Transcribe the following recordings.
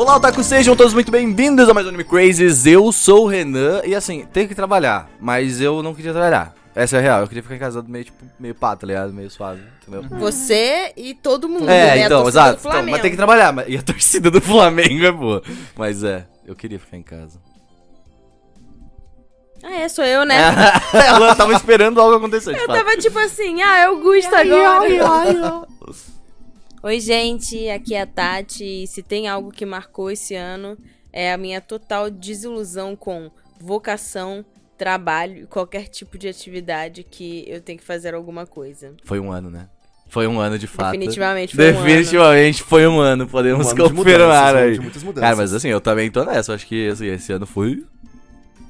Olá, Otaku, sejam todos muito bem-vindos a mais um Anime Crazes. Eu sou o Renan e assim, tenho que trabalhar, mas eu não queria trabalhar. Essa é a real, eu queria ficar casado meio, tipo, meio pá, tá ligado? Meio suave, entendeu? Você e todo mundo, É, né? Então, exato. Então, mas tem que trabalhar. mas- E a torcida do Flamengo é boa. Mas é, eu queria ficar em casa. Ah, é, sou eu, né? Ela tava esperando algo acontecer, Eu fato. tava tipo assim, ah, Augusto agora. Oi, gente, aqui é a Tati. E se tem algo que marcou esse ano, é a minha total desilusão com vocação, trabalho e qualquer tipo de atividade que eu tenho que fazer alguma coisa. Foi um ano, né? Foi um ano de fato. Definitivamente foi um ano. Definitivamente foi um ano, podemos Um ano de confirmar mudanças, aí. de muitas mudanças. Cara, mas assim, eu também tô nessa. Eu acho que assim, esse ano foi.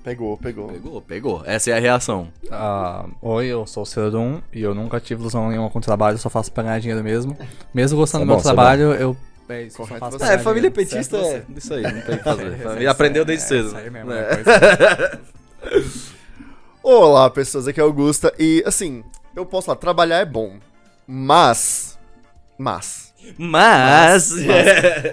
Pegou, pegou. Pegou, pegou. Essa é a reação. Ah, oi, eu sou o Cerodum e eu nunca tive ilusão nenhuma com o trabalho, só faço pra ganhar dinheiro mesmo. Mesmo gostando é do bom, meu é trabalho, eu. É isso, só Correto faço É, família dinheiro. petista é isso aí, não tem o que fazer. Família aprendeu desde É, cedo. isso aí mesmo, né? é Olá, pessoas, aqui é Augusta. E, assim, eu posso falar, trabalhar é bom. Mas. Mas. Mas.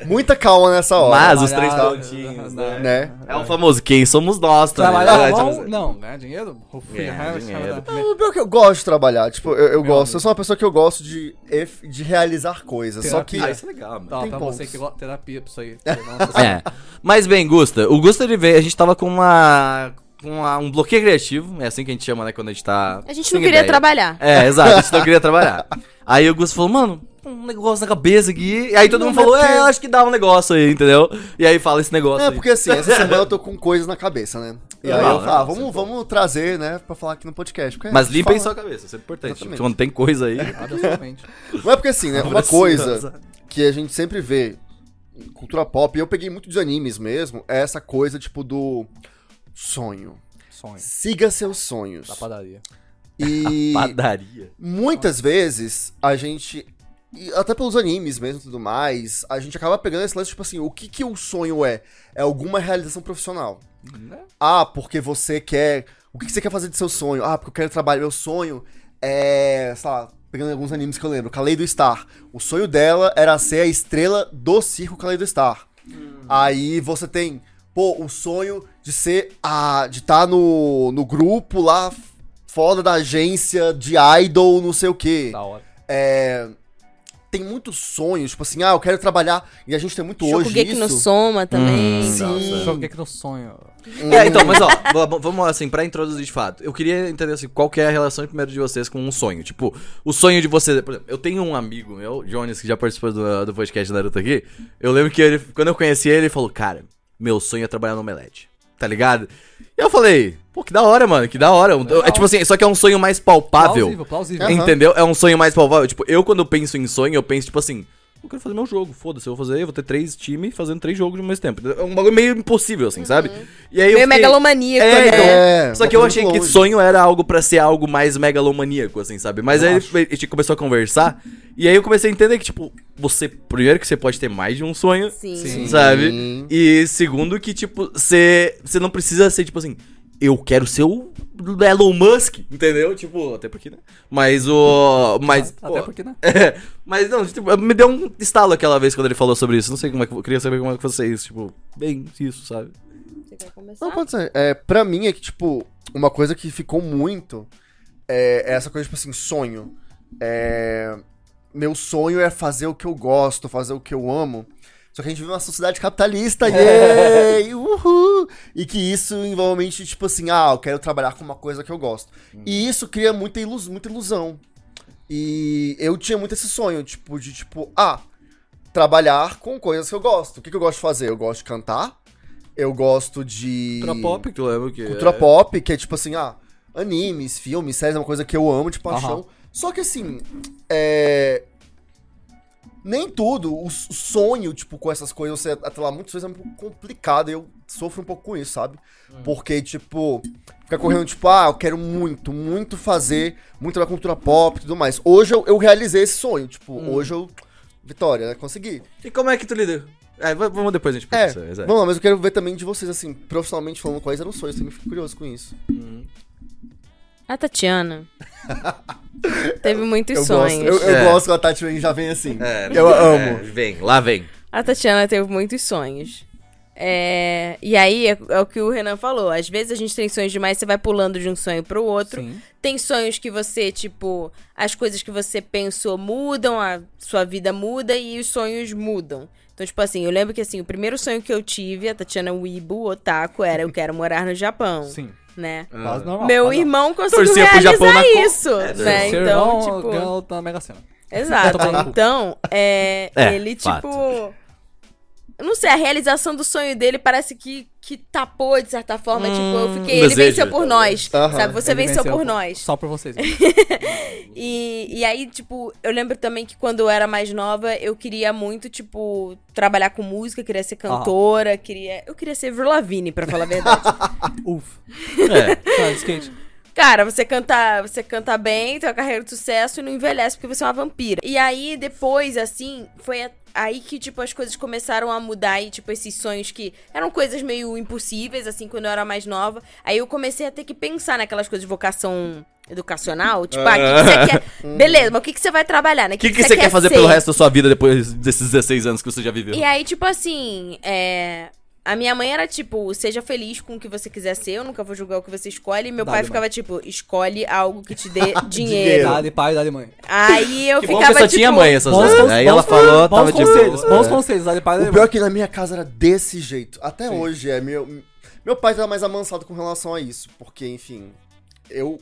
Muita calma nessa hora. Mas os três pontinhos, né? Né? É o famoso quem somos nós também. Trabalhar né? é Tipo, bom? Não, ganhar dinheiro? Ganhar dinheiro. O pior é que eu gosto de trabalhar. Tipo, eu, eu gosto. amigo. Eu sou uma pessoa que eu gosto de, de realizar coisas. Só que. Ah, isso é legal, mano. Tá, Tem pra pontos. você que gosta de terapia pra isso aí. É. Mas bem, Gusta, o Gusta ele veio, a gente tava com uma. com uma- um bloqueio criativo, é assim que a gente chama, né, quando a gente tá. A gente não queria ideia. trabalhar. É, exato, a gente não queria trabalhar. Aí o Gusto falou, mano, um negócio na cabeça aqui. E aí todo Não, mundo falou, é, eu acho que dá um negócio aí, entendeu? E aí fala esse negócio É, aí. porque assim, essa semana eu tô com coisas na cabeça, né? E aí Não, eu falo, ah, vamos, você- vamos trazer, né, pra falar aqui no podcast. porque Mas limpem fala- sua cabeça, isso é importante. Exatamente. Quando tem coisa aí. Absolutamente. Não é porque assim, né? Uma coisa que a gente sempre vê em cultura pop, e eu peguei muito dos animes mesmo, é essa coisa, tipo, do sonho. Sonho. Siga seus sonhos. Da padaria. E Padaria. muitas vezes a gente. E até pelos animes mesmo e tudo mais, a gente acaba pegando esse lance, tipo assim, o que que o sonho é? É alguma realização profissional. Ah, porque você quer. O que que você quer fazer de seu sonho? Ah, porque eu quero trabalhar. Meu sonho é. Sei lá, pegando alguns animes que eu lembro. Kaleido Star. O sonho dela era ser a estrela do circo Kaleido Star. Aí você tem, pô, o sonho de ser. a de estar no, no grupo lá foda da agência de idol, não sei o quê. Da hora. É. Tem muitos sonhos, tipo assim, ah, eu quero trabalhar. E a gente tem muito hoje. Shokugeki no. Soma também. Hum, Sim. Joguei que no sonho. É, então, mas ó, vamos assim, pra introduzir de fato. Eu queria entender assim, qual que é a relação primeiro de vocês com um sonho. Tipo, o sonho de vocês. Por exemplo, eu tenho um amigo meu, Jones, que já participou do, do podcast da Naruto aqui. Eu lembro que ele, quando eu conheci ele, ele falou: Cara, meu sonho é trabalhar no Omelete. Tá ligado? E eu falei, pô, que da hora, mano, que da hora. É tipo assim, só que é um sonho mais palpável. Plausível, plausível. Entendeu? É um sonho mais palpável. Tipo, eu quando penso em sonho, eu penso, tipo assim, eu quero fazer meu jogo, foda-se, eu vou fazer, eu vou ter três times fazendo três jogos ao mesmo tempo. É um bagulho meio impossível, assim, sabe? E aí eu Meio fiquei- megalomaníaco, É, né? então, É, Só que eu achei muito que longe. sonho era algo pra ser algo mais megalomaníaco, assim, sabe? Mas Eu aí acho. a gente começou a conversar, e aí eu comecei a entender que, tipo, você, primeiro que você pode ter mais de um sonho, Sim. Sim. sabe? Sim. E segundo que, tipo, você, você não precisa ser, tipo assim, eu quero ser o Elon Musk, entendeu? Tipo, até porque, né? Mas o... Mas, Até pô, porque, né? é, mas não, tipo, me deu um estalo aquela vez quando ele falou sobre isso. Não sei como é que. Eu queria saber como é que vocês, tipo, bem isso, sabe? Você quer começar? Não, pode ser. É, pra mim é que, tipo, uma coisa que ficou muito é, é essa coisa, tipo assim, sonho. É, meu sonho é fazer o que eu gosto, fazer o que eu amo. Só que a gente vive numa sociedade capitalista, yay, uhul! E que isso envolve, tipo assim, ah, eu quero trabalhar com uma coisa que eu gosto. E isso cria muita, ilus muita ilusão. E eu tinha muito esse sonho, tipo, de tipo, ah, trabalhar com coisas que eu gosto. O que, que eu gosto de fazer? Eu gosto de cantar, eu gosto de. Cultura pop, que eu lembro que. Cultura é- pop, que é tipo assim, ah, animes, filmes, séries, é uma coisa que eu amo de paixão. Só que assim, é. Nem tudo, o sonho, tipo, com essas coisas, você atrelar muitas vezes é um pouco complicado. E eu sofro um pouco com isso, sabe? Porque, tipo, fica correndo, tipo, ah, eu quero muito, muito fazer, muito na cultura pop e tudo mais. Hoje eu, eu realizei esse sonho, tipo, hoje eu. Vitória, né? Consegui. E como é que tu lida? É, vamos depois a gente É, pensa, exato. vamos lá, mas eu quero ver também de vocês, assim, profissionalmente falando quais eram os sonhos, também fico curioso com isso. A Tatiana teve muitos Eu sonhos. gosto, eu, eu É. gosto que a Tati já vem assim. É, eu é, amo. Vem, lá vem. A A Tatiana teve muitos sonhos. É, e aí é, é o que o Renan falou. Às vezes a gente tem sonhos demais, você vai pulando de um sonho pro outro. Sim. Tem sonhos que você, tipo, as coisas que você pensou mudam, a sua vida muda e os sonhos mudam. Então, tipo assim, eu lembro que assim, o primeiro sonho que eu tive, a Tatiana Weibo, otaku, era eu quero morar no Japão, Sim. Né? Quase normal. Meu quase irmão conseguiu Torcia pro realizar Japão na isso, É, né? Seu Então, irmão tipo... ganhou da Mega Sena. Exato. Cu. Então, é, É, ele, fato. tipo. Eu não sei, a realização do sonho dele parece que, que tapou, de certa forma. tipo, eu fiquei. um Ele desejo. venceu por nós. Aham. Sabe? Você Ele venceu, por nós. Só por vocês. E, e aí, tipo, eu lembro também que quando eu era mais nova, eu queria muito, tipo, trabalhar com música, queria ser cantora, queria. Eu queria ser Avril Lavigne, pra falar a verdade. Ufa. É. Tá, skate. Cara, você canta, você canta bem, tem uma carreira de sucesso e não envelhece porque você é uma vampira. E aí, depois, assim, foi a- aí que, tipo, as coisas começaram a mudar e, tipo, esses sonhos que eram coisas meio impossíveis, assim, quando eu era mais nova. Aí eu comecei a ter que pensar naquelas coisas de vocação educacional. Tipo, ah, o que, que você quer? Beleza, mas o que, que você vai trabalhar, né? O que, que, você quer fazer ser? pelo resto da sua vida depois desses 16 anos que você já viveu? E aí, tipo assim, é. A minha mãe era tipo, seja feliz com o que você quiser ser, eu nunca vou julgar o que você escolhe. E meu pai ficava tipo, escolhe algo que te dê dinheiro. Dá de pai, dá de mãe. Aí eu Que bom ficava que só tipo. tinha mãe essas Bons horas. cons- Aí ela bons- falou, bons tava de conselhos, boa. bons É. conselhos, dá de pai, dá de O pior é mãe. que na minha casa era desse jeito. Até Sim. hoje é. Meu, meu pai tá mais amansado com relação a isso. Porque, enfim, eu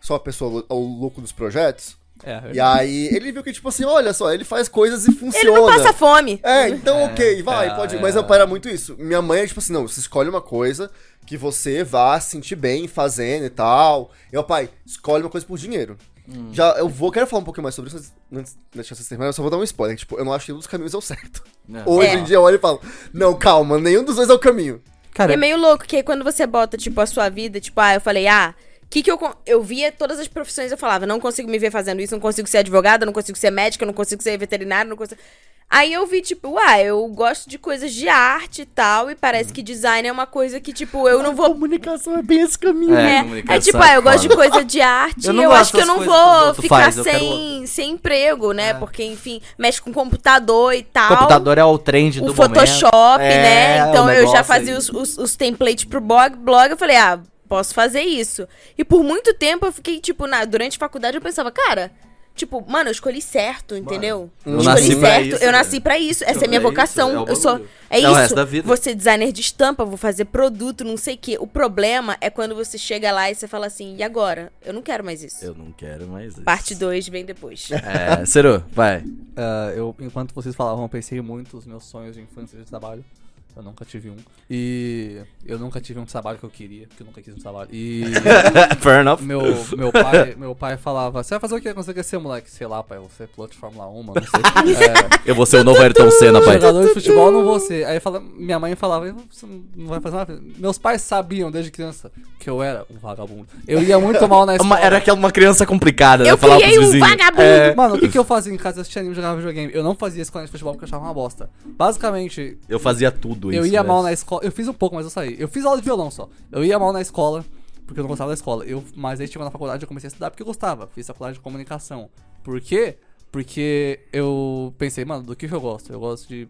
sou a pessoa, o louco dos projetos. É, E aí ele viu que, tipo assim, olha só, ele faz coisas e Ele funciona. não passa fome. É, então ok, vai, é, pode é. Mas meu pai era muito isso. Minha mãe é tipo assim, não, você escolhe uma coisa que você vá se sentir bem fazendo e tal. E meu pai, escolhe uma coisa por dinheiro. Hum. Já, eu vou, quero falar um pouquinho mais sobre isso, antes de deixar vocês terminarem, eu só vou dar um spoiler. Tipo, eu não acho que nenhum dos caminhos é o certo. É. Hoje É. em dia eu olho e falo, não, calma, nenhum dos dois é o caminho. Cara, E é meio louco, que aí quando você bota, tipo, a sua vida, tipo, ah, eu falei, ah, que que eu. Eu via todas as profissões, eu falava, não consigo me ver fazendo isso, não consigo ser advogada, não consigo ser médica, não consigo ser veterinária, não consigo. Aí eu vi, tipo, ah, eu gosto de coisas de arte e tal, e parece que design é uma coisa que, tipo, eu não vou. Comunicação é bem esse caminho. É, É, comunicação é tipo, é ah, eu gosto de coisa de arte, Eu eu, não acho que eu não vou ficar faz, sem, sem emprego, né? É. Porque, enfim, mexe com computador e tal. computador é o trend do o Photoshop, momento. né? É, Então eu já fazia os, os, os templates pro blog, blog, eu falei, ah, posso fazer isso. E por muito tempo eu fiquei, tipo, na, durante a faculdade eu pensava, cara, tipo, mano, eu escolhi certo, entendeu? eu escolhi nasci certo, isso, eu né? nasci pra isso, essa é a minha É vocação. isso, é eu sou. É, É o isso. resto da vida. Vou ser designer de estampa, vou fazer produto, não sei o quê. O problema é quando você chega lá e você fala assim, e agora? Eu não quero mais isso. Eu não quero mais isso. Parte 2 vem depois. É, Ciro, vai. Ah, eu, enquanto vocês falavam, eu pensei muito nos meus sonhos de infância de trabalho. Eu nunca tive um. E eu nunca tive um trabalho que eu queria, porque eu nunca quis um trabalho. E Fair enough. meu, meu, pai, meu pai falava, você vai fazer o que quando você crescer, moleque? Sei lá, pai, eu vou ser piloto de Fórmula 1, mano, não sei. É, Eu vou ser o novo Ayrton Senna, pai. jogador de futebol não vou ser. Aí fala, minha mãe falava, você não vai fazer nada? Meus pais sabiam desde criança que eu era um vagabundo. Eu ia muito mal na escola. Uma- era aquela uma criança complicada, né? Eu Falava criei pros um vizinhos. vagabundo! É, Mano, o que, que eu fazia em casa? Eu assistia anime e jogava videogame. Eu não fazia escola de futebol porque eu achava uma bosta. Basicamente, eu fazia tudo isso. eu ia né? mal na escola. Eu fiz um pouco, mas eu saí. Eu fiz aula de violão só. Eu ia mal na escola, porque eu não gostava da escola. Eu, mas aí chegou na faculdade eu comecei a estudar porque eu gostava. Fiz faculdade de comunicação. Por quê? Porque eu pensei, mano, do que, que eu gosto? Eu gosto de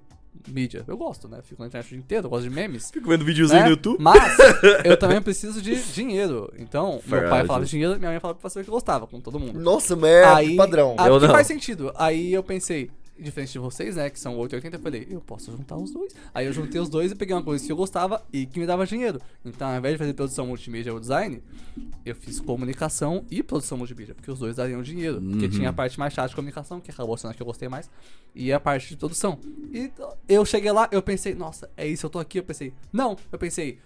mídia. Eu gosto, né? Fico na internet o dia inteiro, eu gosto de memes. Fico vendo videozinho né? no YouTube. Mas eu também preciso de dinheiro. Então, Fair meu pai falava de dinheiro, minha mãe falava pra fazer o que eu gostava, com todo mundo. Nossa, mas é padrão. Aí, Eu não. faz sentido. Aí eu pensei, diferente de vocês, né, que são 880, eu falei, eu posso juntar os dois. Aí eu juntei os dois e peguei uma coisa que eu gostava e que me dava dinheiro. Então, ao invés de fazer produção multimídia ou design, eu fiz comunicação e produção multimídia, porque os dois dariam dinheiro. Porque Uhum. tinha a parte mais chata de comunicação, que acabou sendo a que eu gostei mais, e a parte de produção. E eu cheguei lá, eu pensei, nossa, é isso, eu tô aqui. Eu pensei, não, eu pensei.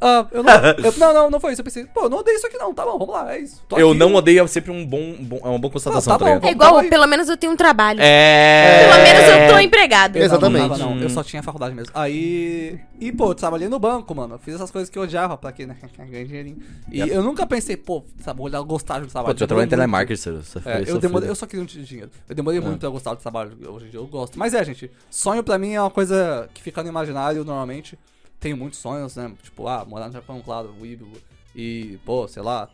Ah, eu não, eu- não, não, não foi isso. Eu pensei, pô, eu não odeio isso aqui não, tá bom, vamos lá, é isso. Tô Eu aqui, não odeio, é sempre um bom, bom- é uma boa constatação, Ah, tá tá bom, ligado? É igual, pelo menos eu tenho um trabalho. É. Pelo menos eu tô empregado. Eu Exatamente. Não, tava, não, eu só tinha faculdade mesmo. Aí. E, pô, eu trabalhei no banco, mano. Eu fiz essas coisas que eu odiava pra quê, né? Ganhar dinheirinho. E eu nunca pensei, pô, sabe, olhar, gostar de trabalho. Pô, tu já trabalhou em muito. Ciro. Você foi É, eu, sofrido. demorei, eu só queria um dinheiro. Eu demorei muito pra gostar do trabalho. Hoje em dia eu gosto. Mas é, gente, sonho pra mim é uma coisa que fica no imaginário normalmente. Tenho muitos sonhos, né? Tipo, ah, morar no Japão, claro, o. E, pô, sei lá.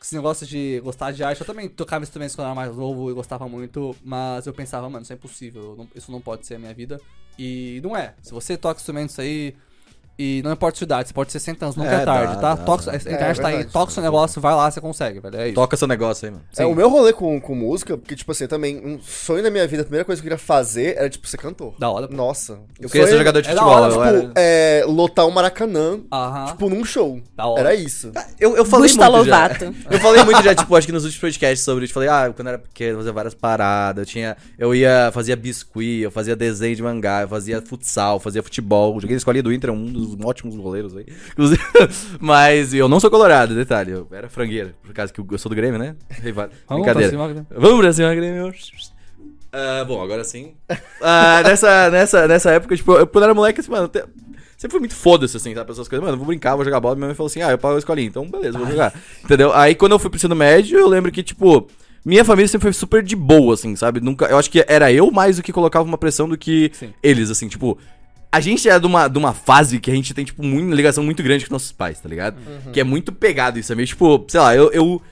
esse negócio de gostar de arte, eu também tocava instrumentos quando eu era mais novo e gostava muito, mas eu pensava, mano, isso é impossível, não- isso não pode ser a minha vida. E não é. Se você toca instrumentos aí, e não importa a sua idade, você pode ser 60 anos, nunca É, é, tarde, dá, tá? dá, Toca, dá. a internet É, tá aí, toca o seu negócio, vai lá, você consegue, velho. É isso. Toca seu negócio aí, mano. É, o meu rolê com, com música, porque, tipo assim, também, um sonho da minha vida, a primeira coisa que eu queria fazer era, tipo, ser cantor. Da hora, pô. Nossa. Eu queria ser jogador de é futebol. hora, Tipo, era- é, lotar o Maracanã, Aham. tipo, num show. Da hora. Era isso. Eu, eu falei Gusta muito já. Lovato. Eu falei muito já, tipo, acho que nos últimos podcasts sobre isso. Falei, ah, quando eu era pequeno, eu fazia várias paradas. Eu tinha. Eu ia, fazia biscuit, eu fazia desenho de mangá, eu fazia futsal, fazia futebol. Joguei na escolinha do Inter, é um dos ótimos goleiros aí. Mas eu não sou colorado, detalhe. Eu era frangueira, por causa que eu sou do Grêmio, né? Vamos Brincadeira. pra cima? Vamos pra cima, Grêmio. Ah, bom, agora sim. Ah, nessa, nessa, nessa época, tipo, eu, quando era moleque, assim, mano, te- sempre fui muito foda-se, assim, sabe? Essas coisas. Mano, eu vou brincar, vou jogar bola. Minha mãe falou assim: ah, eu pago a escolinha, então beleza, vou jogar. Entendeu? Aí quando eu fui pro ensino médio, eu lembro que, tipo. Minha família sempre foi super de boa, assim, sabe? Nunca, eu acho que era eu mais do que colocava uma pressão do que Sim. eles, assim, tipo. A gente é de uma, de uma fase que a gente tem, tipo, muito, ligação muito grande com nossos pais, tá ligado? Que é muito pegado isso, é meio, tipo, sei lá, eu. eu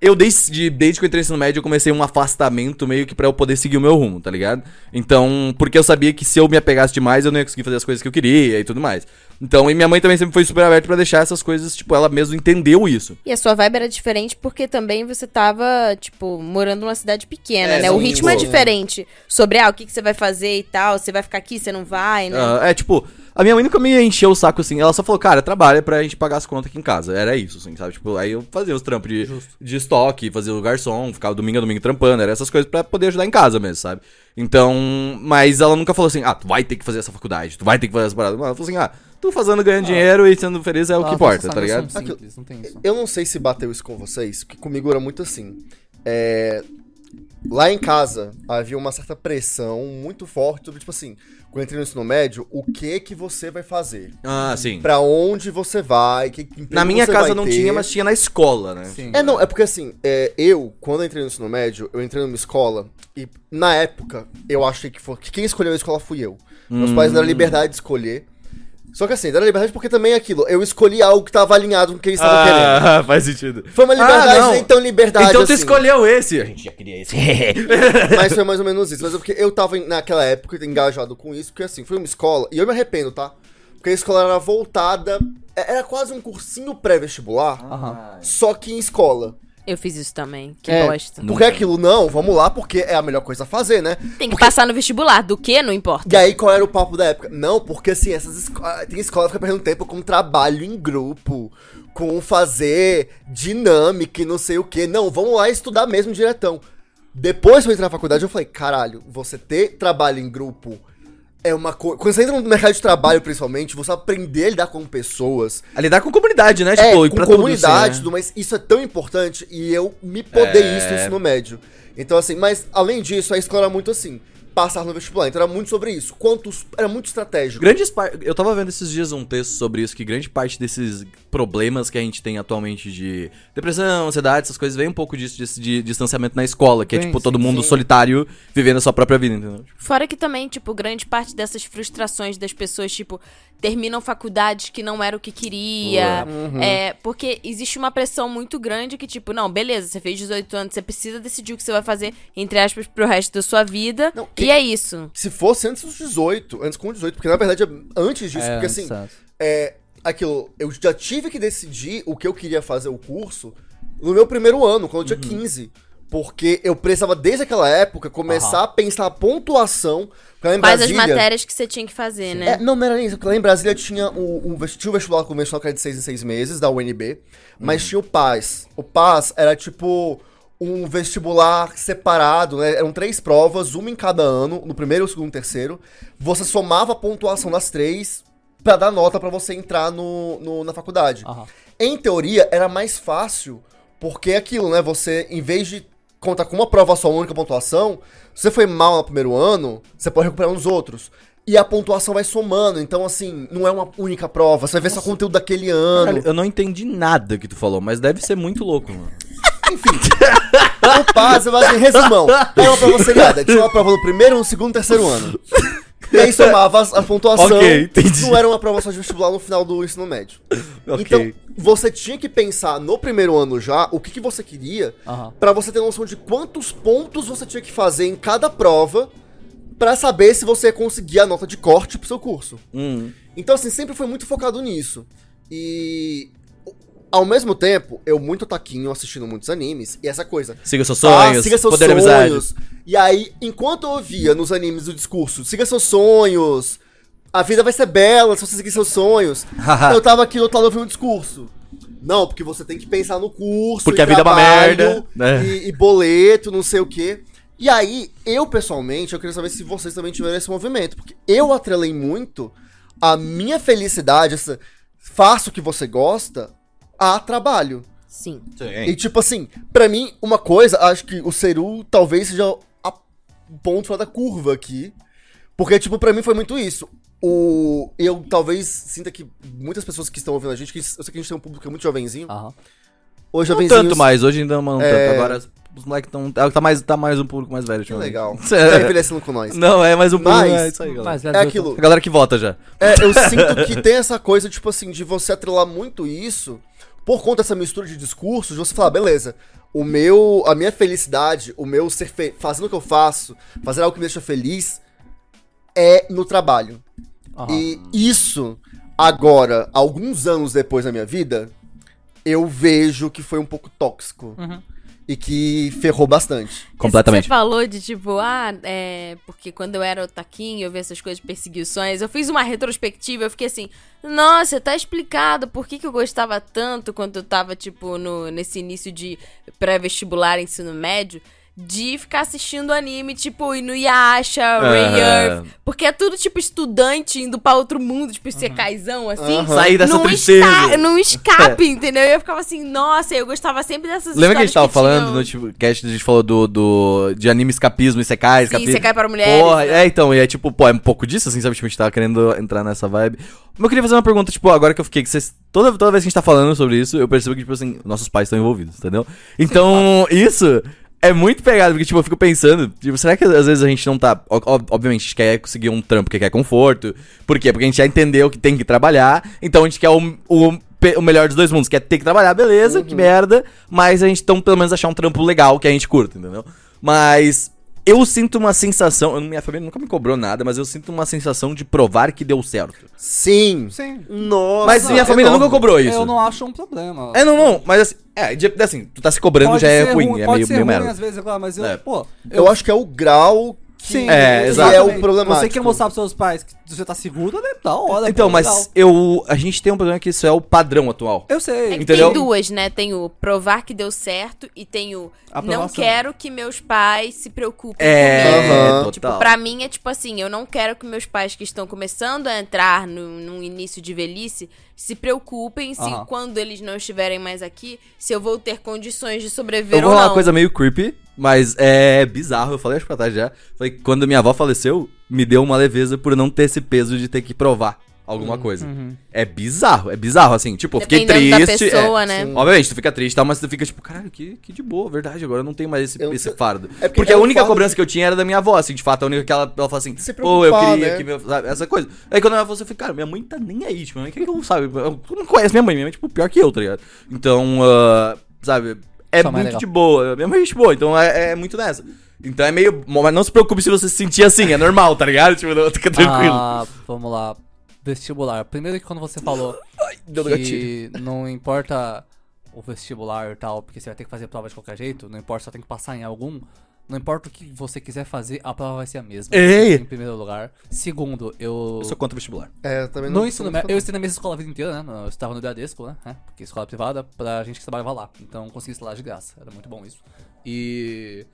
eu desde, desde que eu entrei no ensino médio, eu comecei um afastamento meio que pra eu poder seguir o meu rumo, tá ligado? Então, porque eu sabia que se eu me apegasse demais, eu não ia conseguir fazer as coisas que eu queria e tudo mais. Então, e minha mãe também sempre foi super aberta pra deixar essas coisas, tipo, ela mesmo entendeu isso. E a sua vibe era diferente porque também você tava, tipo, morando numa cidade pequena, É, né? O sim, ritmo é pô. diferente. Sobre, ah, o que, que você vai fazer e tal. Você vai ficar aqui, você não vai, né? Ah, é, tipo, a minha mãe nunca me encheu o saco assim. Ela só falou, cara, trabalha pra gente pagar as contas aqui em casa. Era isso, assim, sabe? Tipo, aí eu fazia os trampos de, de estoque, fazia o garçom, ficava domingo a domingo trampando. Era essas coisas pra poder ajudar em casa mesmo, sabe? Então, mas ela nunca falou assim, ah, tu vai ter que fazer essa faculdade, tu vai ter que fazer essa parada. Ela falou assim, ah, tu fazendo, ganhando dinheiro e sendo feliz é o que importa, tá ligado? simples, não tem isso. Eu não sei se bateu isso com vocês, porque comigo era muito assim. É, Lá em casa havia uma certa pressão muito forte sobre, tipo assim, quando eu entrei no ensino médio, o que que você vai fazer? Ah, sim. Pra onde você vai? Que, Na minha você casa vai não ter? tinha, mas tinha na escola, né? Sim. É, não, é porque assim, é, eu, quando eu entrei no ensino médio, eu entrei numa escola e, na época, eu achei que, foi, que quem escolheu a escola fui eu. Meus pais Hum. deram liberdade de escolher. Só que assim, deram liberdade porque também é aquilo, eu escolhi algo que tava alinhado com o que eles estavam querendo. Ah, faz sentido. Foi uma liberdade, Ah, então liberdade Então tu assim. escolheu esse. A gente já queria esse. Mas foi mais ou menos isso. Mas é porque eu tava naquela época engajado com isso, porque assim, foi uma escola, e eu me arrependo, tá? Porque a escola era voltada. é- Era quase um cursinho pré-vestibular, Aham. só que em escola. Eu fiz isso também. Que É, bosta. Porque aquilo, não, vamos lá, porque é a melhor coisa a fazer, né? Tem que passar no vestibular. Do que? Não importa. E aí, qual era o papo da época? Não, porque assim, essas escolas. Tem escola que fica perdendo tempo com trabalho em grupo, com fazer dinâmica e não sei o que. Não, vamos lá estudar mesmo diretão. Depois que eu entrei na faculdade, eu falei, caralho, você ter trabalho em grupo é uma coisa. Quando você entra no mercado de trabalho, principalmente, você aprender a lidar com pessoas. A lidar com comunidade, né? É, Tipo, e com tudo, comunidade, assim, tudo, mas isso é tão importante e eu me podei É. isso no ensino médio. Então, assim, mas além disso, a escola era muito assim, passar no vestibular. Então era muito sobre isso. Quantos. Era muito estratégico. Grandes. Eu tava vendo esses dias um texto sobre isso, que grande parte desses problemas que a gente tem atualmente de depressão, ansiedade, essas coisas, vem um pouco disso, disso de distanciamento na escola, que é Sim, tipo sim, todo mundo sim. solitário vivendo a sua própria vida, entendeu? Fora que também, tipo, grande parte dessas frustrações das pessoas, tipo, terminam faculdades que não era o que queria. É, porque existe uma pressão muito grande que, tipo, não, beleza, você fez 18 anos, você precisa decidir o que você vai fazer, entre aspas, pro resto da sua vida. Não, que- E é isso. Se fosse antes dos 18, antes com 18, porque na verdade é antes disso, É, porque assim, é, aquilo, eu já tive que decidir o que eu queria fazer o curso no meu primeiro ano, quando eu Uhum. tinha 15. Porque eu precisava, desde aquela época, começar a pensar a pontuação. Lá em Quais as Brasília. matérias que você tinha que fazer, É, né? não, não era nem isso. Porque lá em Brasília tinha o, o, tinha o vestibular convencional que era de 6 em 6 meses, da UNB. Mas tinha o PAS. O PAS era tipo um vestibular separado, né? Eram três provas, uma em cada ano, no primeiro, segundo e terceiro. Você somava a pontuação das três pra dar nota pra você entrar no, no- na faculdade. Aham. Em teoria, era mais fácil, porque é aquilo, né? Você, em vez de contar com uma prova só, uma única pontuação, se você foi mal no primeiro ano, você pode recuperar nos outros. E a pontuação vai somando, então assim, não é uma única prova, você vai ver só conteúdo daquele ano. Caralho, eu não entendi nada que tu falou, mas deve ser muito louco, mano. O PAS, eu acho, em resumão, é uma prova seriada. Tinha uma prova no primeiro, no segundo e terceiro ano. E aí somava a, pontuação. Ok, entendi. Não era uma prova só de vestibular no final do ensino médio. Ok. Então, você tinha que pensar no primeiro ano já o que, que você queria Aham. Pra você ter noção de quantos pontos você tinha que fazer em cada prova pra saber se você conseguia a nota de corte pro seu curso. Hum. Então, assim, sempre foi muito focado nisso. E. Ao mesmo tempo, eu muito taquinho assistindo muitos animes e essa coisa. Siga seus Ah, sonhos, siga seus poder sonhos. E aí, enquanto eu ouvia nos animes o discurso, siga seus sonhos, a vida vai ser bela se você seguir seus sonhos, eu tava aqui do outro lado ouvindo o discurso. Não, porque você tem que pensar no curso, Porque e a vida é uma merda, né? E, e boleto, não sei o quê. E aí, eu pessoalmente, eu queria saber se vocês também tiveram esse movimento. Porque eu atrelei muito a minha felicidade, essa faço o que você gosta, a trabalho. Sim. E tipo assim, pra mim, uma coisa, acho que o Seru talvez seja a- o ponto fora da curva aqui. Porque, tipo, pra mim foi muito isso. O, eu talvez sinta que muitas pessoas que estão ouvindo a gente, que eu sei que a gente tem um público que é muito jovenzinho. Aham. Hoje Não tanto mais, hoje ainda não É. tanto. Agora os moleques estão. Tá mais, tá mais um público mais velho. Que legal. É. Tá envelhecendo com nós. Não, é mais um público. Mas- é isso aí, galera. Mas, É aquilo. A galera que vota já. É, eu sinto que tem essa coisa, tipo assim, de você atrelar muito isso, por conta dessa mistura de discursos, você falar, beleza, o meu, a minha felicidade, o meu ser fe fazendo o que eu faço, fazer algo que me deixa feliz, é no trabalho. Aham. E isso, agora, alguns anos depois da minha vida, eu vejo que foi um pouco tóxico. Uhum. E que ferrou bastante. Completamente. Você falou de tipo, ah, é. Porque quando eu era otaquinho, eu vi essas coisas de perseguições. Eu fiz uma retrospectiva, eu fiquei assim, nossa, tá explicado por que, que eu gostava tanto quando eu tava, tipo, no, nesse início de pré-vestibular, ensino médio. De ficar assistindo anime, tipo, Inuyasha, Ray Aham. Earth. Porque é tudo, tipo, estudante indo pra outro mundo, tipo, secazão, assim. Aham. Sair dessa num tristeza. esca- Num escape, entendeu? E eu ficava assim, nossa, eu gostava sempre dessas Lembra que a gente tava falando tinham- no tipo, cast, a gente falou do, do de anime escapismo e secai, Sim, escapismo. você cai para mulheres. Porra, né? é, então, e é tipo, pô, é um pouco disso, assim, sabe? Tipo, a gente tava querendo entrar nessa vibe. Mas eu queria fazer uma pergunta, tipo, agora que eu fiquei, que vocês. Toda, toda vez que a gente tá falando sobre isso, eu percebo que, tipo assim, nossos pais estão envolvidos, entendeu? Então, isso é muito pegado, porque, tipo, eu fico pensando, tipo, será que às vezes a gente não tá. Obviamente, a gente quer conseguir um trampo que quer conforto. Por quê? Porque a gente já entendeu que tem que trabalhar, então a gente quer o. o o melhor dos dois mundos, quer ter que trabalhar, beleza, que merda, mas a gente então pelo menos achar um trampo legal que a gente curta, entendeu? Mas eu sinto uma sensação, eu- minha família nunca me cobrou nada, mas eu sinto uma sensação de provar que deu certo. Sim. Sim. Nossa. Mas minha família nunca cobrou isso. Eu não acho um problema. É, não, não, mas assim, é, de- assim, tu tá se cobrando Pode já é ruim, ruim, é meio, meio ruim merda. às vezes, mas eu, É. pô... Eu acho que é o grau Sim, É, que exato. é o problemático. Você quer mostrar pros seus pais que você tá seguro, né? Da hora. Então, pô, mas legal. eu, a gente tem um problema que isso é o padrão atual. Eu sei. É que Entendeu? tem duas, né? Tem o provar que deu certo e tem o não Aprovação. quero que meus pais se preocupem É, comigo. Total. Tipo, pra mim é tipo assim, eu não quero que meus pais que estão começando a entrar no, num início de velhice se preocupem se Aham. quando eles não estiverem mais aqui, se eu vou ter condições de Eu sobreviver vou ou falar não. uma coisa meio creepy, mas é bizarro. Eu falei acho que pra trás já. Falei, que quando minha avó faleceu, me deu uma leveza por não ter esse peso de ter que provar alguma coisa. É bizarro, é bizarro, assim. Tipo, eu fiquei triste. pessoa, é. né? Sim. Obviamente, tu fica triste e tal, mas tu fica tipo, caralho, que, que de boa, verdade. Agora eu não tenho mais esse, Eu- esse fardo. é porque porque é a única cobrança que- que eu tinha era da minha avó, assim, de fato, a única que ela, ela fala assim, Se pô, eu queria né? que meu, sabe, essa coisa. Aí quando ela falou assim, eu falei, cara, minha mãe tá nem aí, tipo, minha mãe, que que eu, sabe, eu não conheço minha mãe, minha mãe é, tipo, pior que eu, tá ligado? Então, ah, sabe, é muito legal. de boa, é de boa, então é, é muito nessa. Então é meio, mas não se preocupe se você se sentir assim, é normal, tá ligado? Tipo, fica tranquilo. Ah, vamos lá. Vestibular. Primeiro que quando você falou gatilho. que não importa o vestibular e tal, porque você vai ter que fazer prova de qualquer jeito, não importa, só tem que passar em algum. Não importa o que você quiser fazer, a prova vai ser a mesma. Ei! Em primeiro lugar. Segundo, eu. Eu sou contra o vestibular. É, eu também não No ensino médio, eu estudei na mesma escola a vida inteira, né? Eu estava no Bradesco, né? É, Porque escola privada, pra gente que trabalhava lá. Então consegui estudar de graça. Era muito bom isso. E.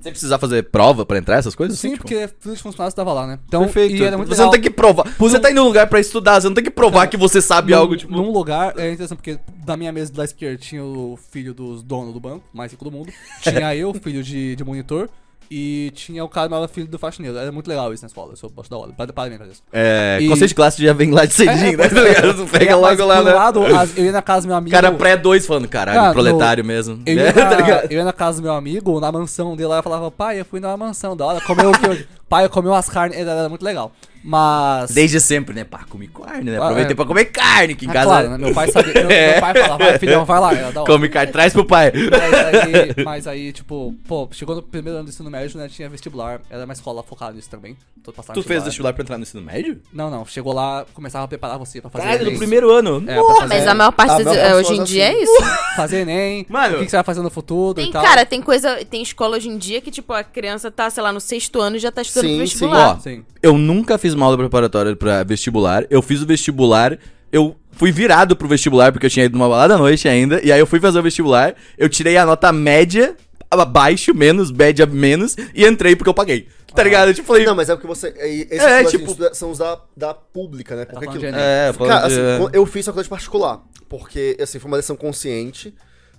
Sem precisar fazer prova pra entrar, essas coisas? Sim, assim, tipo? porque filho de funcionário estava lá, né? Então, Perfeito. e era muito você legal. não tem que provar. Você tá indo num lugar pra estudar, você não tem que provar que você sabe Num- algo, tipo. Num lugar, é interessante porque da minha mesa da esquerda tinha o filho dos donos do banco, mais rico do mundo. Tinha eu, filho de, de monitor. E tinha o cara era filho do faxineiro. Era muito legal isso na escola. Eu sou posto da hora. Para- Parabéns pra isso. É, E- conceito de classe já vem lá de cedinho, É, né? Tá ligado? Tu pega É, logo lá, né? lado, as- eu ia na casa do meu amigo. cara pré-2 falando, caralho, Ah, proletário mesmo. Eu É, ia, tá na, ligado? eu ia na casa do meu amigo, na mansão dele lá, eu falava, pai, eu fui na mansão, da hora, comeu o que hoje? Pai comeu umas carnes, era, era muito legal. Mas. Desde sempre, né? Pá, comi carne, né? Ah, Aproveitei é. pra comer carne aqui em Ah, casa. claro, né? Meu pai sabia. Meu, meu pai falava, vai, filhão, vai lá. Era da hora. Come carne, traz pro pai. Mas aí, mas aí, tipo, pô, chegou no primeiro ano do ensino médio, né? Tinha vestibular. Era uma escola focada nisso também. Tô passando Tu fez vestibular pra entrar no ensino médio? Não, não. Chegou lá, começava a preparar você pra fazer Caralho, no primeiro ano. É, fazer, Mas a maior parte a maior é, parte hoje em dia assim. é isso. fazer Enem. Mano. o que, que você vai fazer no futuro Tem, e tal. cara, tem coisa. Tem escola hoje em dia que, tipo, a criança tá, sei lá, no sexto ano e já tá estudando Sim, pro sim. Ó, Sim. Eu nunca fiz uma aula preparatória pra vestibular. Eu fiz o vestibular. Eu fui virado pro vestibular porque eu tinha ido numa balada à noite ainda. E aí eu fui fazer o vestibular. Eu tirei a nota média abaixo, menos, média menos. E entrei porque eu paguei. Tá ligado? Eu tipo, falei. Não, mas é porque você. é, Esses É, é, tipo- são os da, da pública, né? Porque falando de aquilo-. É, Cara, de- assim, eu fiz faculdade particular. Porque, assim, foi uma decisão consciente.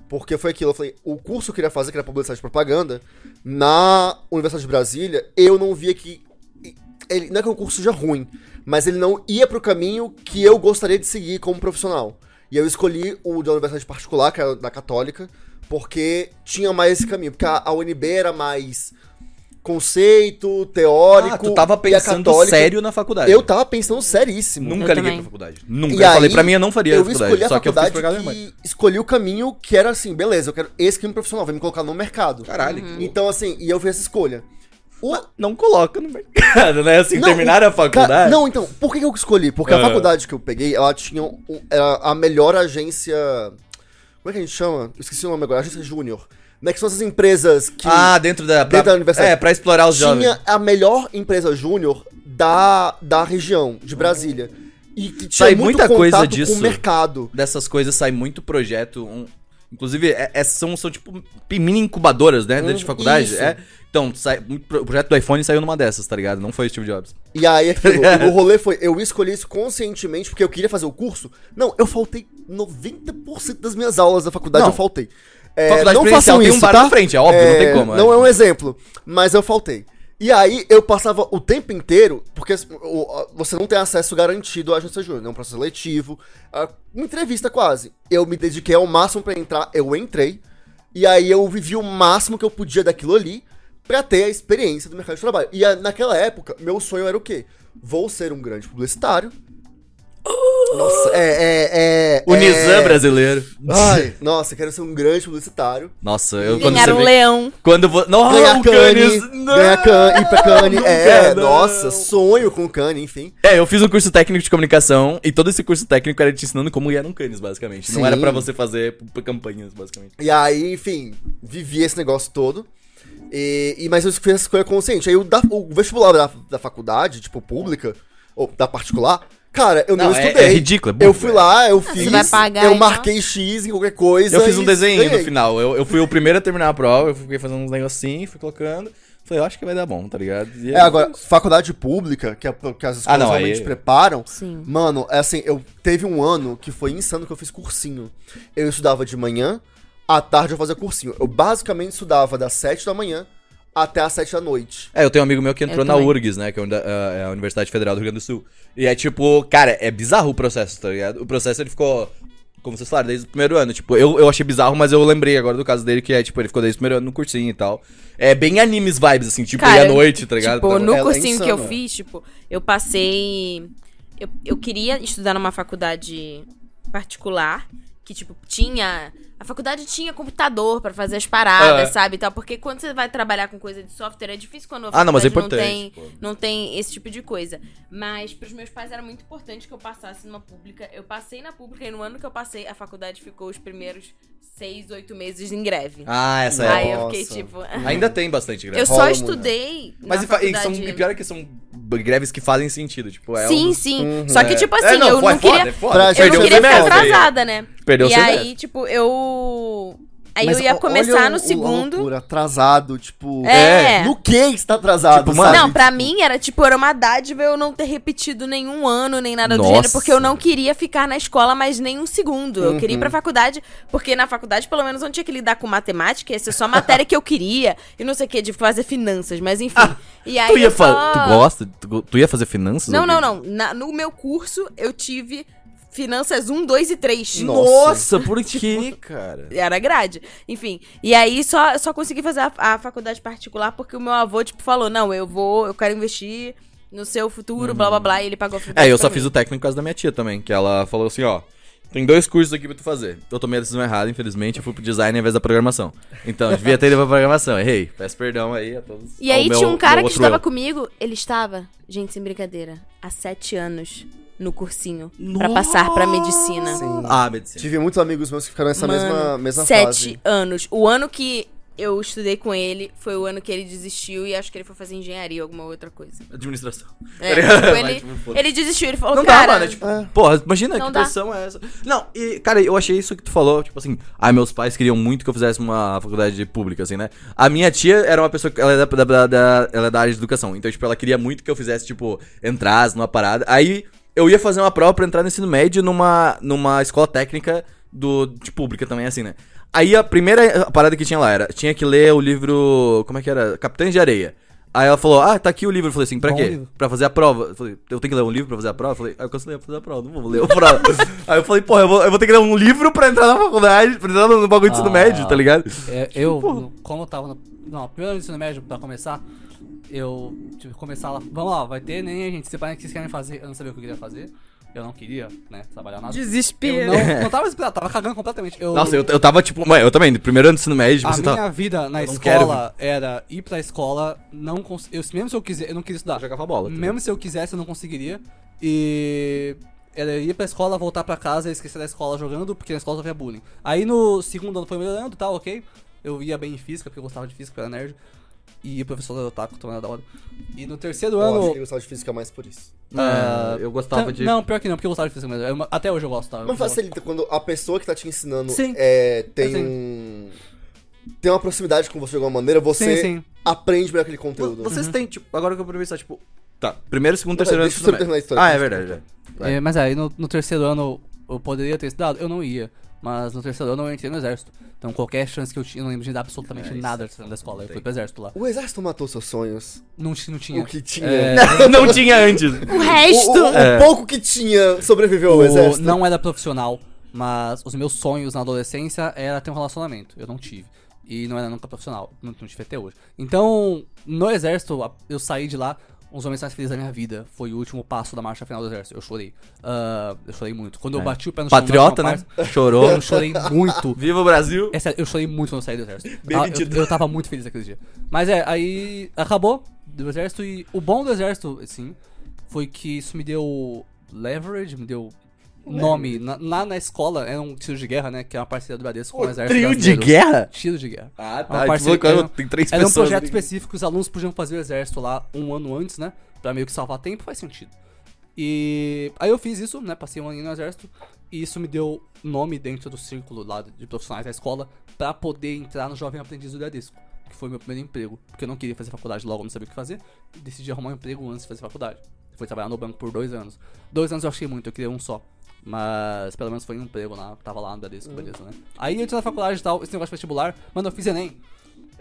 Porque foi aquilo, eu falei, o curso que eu queria fazer, que era publicidade e propaganda, na Universidade de Brasília, eu não via que. Ele, não é que o curso seja ruim, mas ele não ia pro caminho que eu gostaria de seguir como profissional. E eu escolhi o da Universidade Particular, que era da Católica, porque tinha mais esse caminho. Porque a, a UNB era mais conceito, teórico. Ah, tu tava a pensando sério na faculdade. Eu tava pensando seríssimo. Nunca Eu liguei também. pra faculdade. Nunca. E eu falei, aí, pra mim eu não faria eu faculdade. escolhi a só que eu fiz faculdade que escolhi o caminho que era assim, beleza, eu quero esse caminho profissional, vai me colocar no mercado. Caralho. Então, assim, e eu fiz essa escolha. O... Não coloca no mercado, né? Assim, Não, terminar a Ca- faculdade. Não, então, por que eu escolhi? Porque Ah. a faculdade que eu peguei, ela tinha um- era a melhor agência. Como é que a gente chama? Eu esqueci o nome agora, agência júnior. Né, que são essas empresas que Ah, dentro da. Dentro da universidade. É, pra explorar os jovens. tinha a melhor empresa júnior da, da região, de Brasília. E que tinha Sai muito muita coisa disso. com o mercado. Dessas coisas sai muito projeto. um- inclusive, é- é- são, são tipo mini incubadoras, né? Dentro de Hum, faculdade. É. Então, sai, o projeto do iPhone saiu numa dessas, tá ligado? Não foi o Steve Jobs. E aí, aquilo, o rolê foi, eu escolhi isso conscientemente porque eu queria fazer o curso. Não, eu faltei 90% das minhas aulas da faculdade, Não. eu faltei. É, não façam tem um isso, bar tá? na frente, é óbvio, não tem como, Não é. é um exemplo, mas eu faltei. E aí, eu passava o tempo inteiro, porque o- a- você não tem acesso garantido à agência júnior, é um processo seletivo, a- uma entrevista quase. Eu me dediquei ao máximo pra entrar, eu entrei, e aí eu vivi o máximo que eu podia daquilo ali pra ter a experiência do mercado de trabalho. E a- naquela época, meu sonho era o quê? Vou ser um grande publicitário. Nossa, é, é, é... Unizan é... brasileiro. Ai, nossa, quero ser um grande publicitário. Nossa, eu quando Ganhar um vê- leão. Quando vou. Não, Ganhar o cane, não! ganhar cane, ir pra cane. É, não. nossa, sonho com cane, enfim. É, eu fiz um curso técnico de comunicação e todo esse curso técnico era te ensinando como ganhar um Cannes, basicamente. Não Sim. era pra você fazer campanhas, basicamente. E aí, enfim, vivi esse negócio todo. E, e- mas eu fiz essa escolha consciente. Aí o, da- o vestibular da, da faculdade, tipo, pública, ou da particular, cara, eu não, Não, é- estudei. é ridículo, é burro, Eu fui lá, eu fiz. você vai pagar, eu então? marquei X em qualquer coisa. Eu fiz um desenho no final. Eu, eu fui o primeiro a terminar a prova, eu fiquei fazendo uns negocinhos, fui colocando. Falei, eu acho que vai dar bom, tá ligado? E É, agora, faculdade pública, que, é, que as escolas Ah, não, realmente aí- preparam. Sim. Mano, é assim, eu teve um ano que foi insano que eu fiz cursinho. Eu estudava de manhã, à tarde eu fazia cursinho. Eu basicamente estudava das 7 da manhã até as 7 da noite. É, eu tenho um amigo meu que entrou Eu na também. URGS, né? Que é a uni- é a Universidade Federal do Rio Grande do Sul. E é tipo, cara, é bizarro o processo, tá ligado? O processo ele ficou, como vocês falaram, desde o primeiro ano. Tipo, eu, eu achei bizarro, mas eu lembrei agora do caso dele, que é, tipo, ele ficou desde o primeiro ano no cursinho e tal. É bem animes vibes, assim, tipo, ir à noite, tá ligado? Tipo, Tá- no é cursinho que eu fiz, tipo, eu passei. Eu, eu queria estudar numa faculdade particular, que, tipo, tinha. A faculdade tinha computador pra fazer as paradas, É. sabe? e tal, porque quando você vai trabalhar com coisa de software, é difícil quando a Ah, não, mas é faculdade importante, tem, pô. não tem esse tipo de coisa. Mas pros meus pais era muito importante que eu passasse numa pública. Eu passei na pública e no ano que eu passei, a faculdade ficou os primeiros seis, oito meses em greve. Ah, essa é. Aí eu fiquei tipo. Ainda tem bastante greve. Eu só Rola muito. estudei. Mas na e e são, faculdade... e pior é que são greves que fazem sentido, tipo, é sim, um- sim. Uhum. Só que, é. tipo É, assim, eu foi não foda, queria. é foda. Pra Eu não queria ficar atrasada, né? Perdeu o e aí, tipo, eu. Aí Mas eu ia o- começar olha no o- segundo. A loucura, atrasado, tipo. É. No que está atrasado? Tipo, mano? Não, pra Tipo, mim era tipo, era uma dádiva eu não ter repetido nenhum ano, nem nada do Nossa. gênero, porque eu não queria ficar na escola mais nem um segundo. Eu queria ir Uhum. pra faculdade, porque na faculdade, pelo menos, eu não tinha que lidar com matemática, ia ser só matéria que eu queria, e não sei o que, de fazer finanças, mas enfim. e aí Tu ia eu só... Tu gosta? Tu, tu ia fazer finanças? Não, não, não. Na- no meu curso, eu tive finanças 1, 2 e 3. Nossa, por que, cara? Era grade. Enfim. E aí só, só consegui fazer a, a faculdade particular porque o meu avô, tipo, falou: não, eu vou, eu quero investir no seu futuro, blá blá blá, e ele pagou a faculdade. É, eu só mim. fiz o técnico por causa da minha tia também, que ela falou assim, ó. Tem dois cursos aqui pra tu fazer. Eu tomei a decisão errada, infelizmente. Eu fui pro design ao invés da programação. Então, devia ter ido pra programação. Errei. Peço perdão aí a todos. E aí meu- tinha um cara que estava eu. comigo, ele estava, gente, sem brincadeira, há sete anos no cursinho pra passar pra medicina. Sim. Ah, medicina. Tive muitos amigos meus que ficaram nessa Mano, mesma, mesma sete fase. anos. O ano que eu estudei com ele foi o ano que ele desistiu e acho que ele foi fazer engenharia ou alguma outra coisa. Administração. É, Tá tipo, Mas, ele, tipo, ele desistiu, ele falou, Não cara... dá, mano. É, tipo, É. porra, imagina Não que dá. pressão é essa. Não, e, cara, eu achei isso que tu falou, tipo assim, ai, meus pais queriam muito que eu fizesse uma faculdade pública, assim, né? A minha tia era uma pessoa que ela é da, da- da- da- ela é da área de educação. Então, tipo, ela queria muito que eu fizesse, tipo, entrasse numa parada. Aí eu ia fazer uma prova pra entrar no ensino médio numa, numa escola técnica do, de pública também, assim, né? Aí a primeira parada que tinha lá era, tinha que ler o livro, como é que era? Capitães de Areia. Aí ela falou, ah, tá aqui o livro. Eu falei assim, pra Bom quê? livro. Pra fazer a prova. Eu falei, eu tenho que ler um livro pra fazer a prova? Eu falei, ah, eu cancelei pra fazer a prova, não vou ler a prova. Aí eu falei, porra, eu vou, eu vou ter que ler um livro pra entrar na faculdade, pra entrar no bagulho de ensino Ah. médio, tá ligado? É, eu, no- como eu tava no. Não, primeiro ensino médio, pra começar, eu tive que começar lá. Vamos lá, vai ter nem a gente separar o que vocês querem fazer. Eu não sabia o que eu queria fazer. Eu não queria, né, trabalhar nada. Eu Desespero. não, não tava esperando, tava cagando completamente. Eu, Nossa, eu, eu tava tipo, mãe, eu também, no primeiro ano do ensino médio, tipo, a você minha tava. vida na Eu escola era ir pra escola, não cons... eu Mesmo se eu quiser, eu não queria estudar. Jogava bola. tá Mesmo se eu quisesse, eu não conseguiria. E era ir pra escola, voltar pra casa e esquecer da escola jogando, porque na escola só havia bullying. Aí no segundo ano foi melhorando e tal, ok. Eu ia bem em física, porque eu gostava de física, porque eu era nerd. E o professor era otaku, então era da hora. E no terceiro Eu acho ano. que ele gostava de física mais por isso. Ah, eu gostava Tá- de. Não, pior que não, porque eu gostava de física mesmo. Eu- até hoje eu gosto, tá? Eu Mas gosto. facilita quando a pessoa que tá te ensinando Sim. é, tem Assim. um. Tem uma proximidade com você de alguma maneira, você Sim, sim. aprende melhor aquele conteúdo. Vocês têm, tipo, agora que eu vou pensar, tipo. Tá, primeiro, segundo, Não, terceiro ano do deixa eu terminar a história. Ah, é verdade, é. É, mas aí no, no terceiro ano eu poderia ter estudado? Eu não ia. Mas no terceiro ano eu entrei no exército. Então qualquer chance que eu tinha, eu não lembro de dar absolutamente É, isso nada é da escola. Eu fui pro exército lá. O exército matou seus sonhos. Não, ti- não tinha. O que tinha. É, não tinha antes. O resto... O, o- o É. pouco que tinha sobreviveu ao o- exército. não era profissional, mas os meus sonhos na adolescência era ter um relacionamento. Eu não tive. E não era nunca profissional. Não, não tive até hoje. Então, no exército, a- eu saí de lá. Um dos homens mais felizes da minha vida. Foi o último passo da marcha final do exército. Eu chorei. Ah, eu chorei muito. Quando eu É. bati o pé no chão, Patriota, né? parte, Chorou. Eu chorei muito. Viva o Brasil! É sério, eu chorei muito quando eu saí do exército. Bem Ah, mentido. eu, eu tava muito feliz aquele dia. Mas é, aí acabou do exército e o bom do exército, assim, foi que isso me deu leverage, me deu nome. Na- Lá na escola era um tiro de guerra, né? Que é uma parceria do Bradesco com o exército. Trio de guerra? Tiro de guerra. Ah, Uma tá. parceria- Tipo, era- tem três Era um projeto específico, os alunos podiam fazer o exército lá um ano antes, né? Pra meio que salvar tempo, faz sentido. E aí eu fiz isso, né? Passei um aninho no exército. E isso me deu nome dentro do círculo lá de profissionais da escola pra poder entrar no Jovem Aprendiz do Bradesco. Que foi meu primeiro emprego. Porque eu não queria fazer faculdade logo, não sabia o que fazer. Decidi arrumar um emprego antes de fazer faculdade. Fui trabalhar no banco por dois anos. Dois anos eu achei muito, eu queria um só. Mas pelo menos foi um emprego lá, tava lá no Bradesco, beleza, né? Aí eu entrei na faculdade e tal, esse negócio de vestibular, mano, eu fiz Enem.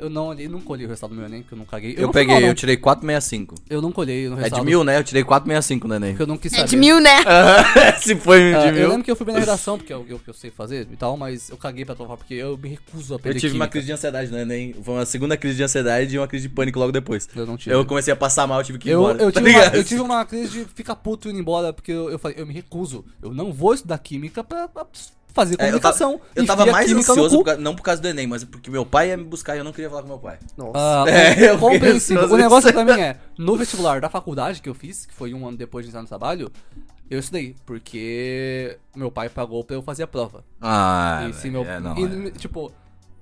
Eu não olhei, não colhei o resultado do meu Enem, porque eu não caguei. Eu não fui peguei, mal, não. eu tirei 465. Eu não colhei no É resultado. de mil, né? Eu tirei 465 no Enem. Porque eu não quis É saber. de mil, né? Se foi Ah, de eu mil. lembro que eu fui bem na redação, porque é o que eu, eu sei fazer e tal, mas eu caguei pra provar, porque eu me recuso a Eu aprender tive uma química. crise de ansiedade no Enem. Foi uma segunda crise de ansiedade e uma crise de pânico logo depois. Eu não tive. Eu comecei a passar mal, eu tive que ir Eu, embora. eu, tá tive uma, eu tive uma crise de ficar puto indo embora, porque eu, eu falei, eu me recuso. Eu não vou estudar química pra, pra fazer É, eu tava, comunicação. eu tava mais ansioso, por causa- não por causa do Enem, mas porque meu pai ia me buscar e eu não queria falar com meu pai. Nossa. Ah, É, eu compreensível. O negócio pra mim é, no vestibular da faculdade que eu fiz, que foi um ano depois de entrar no trabalho, eu estudei, porque meu pai pagou pra eu fazer a prova. Ah, e se meu, é, não. e, é. tipo,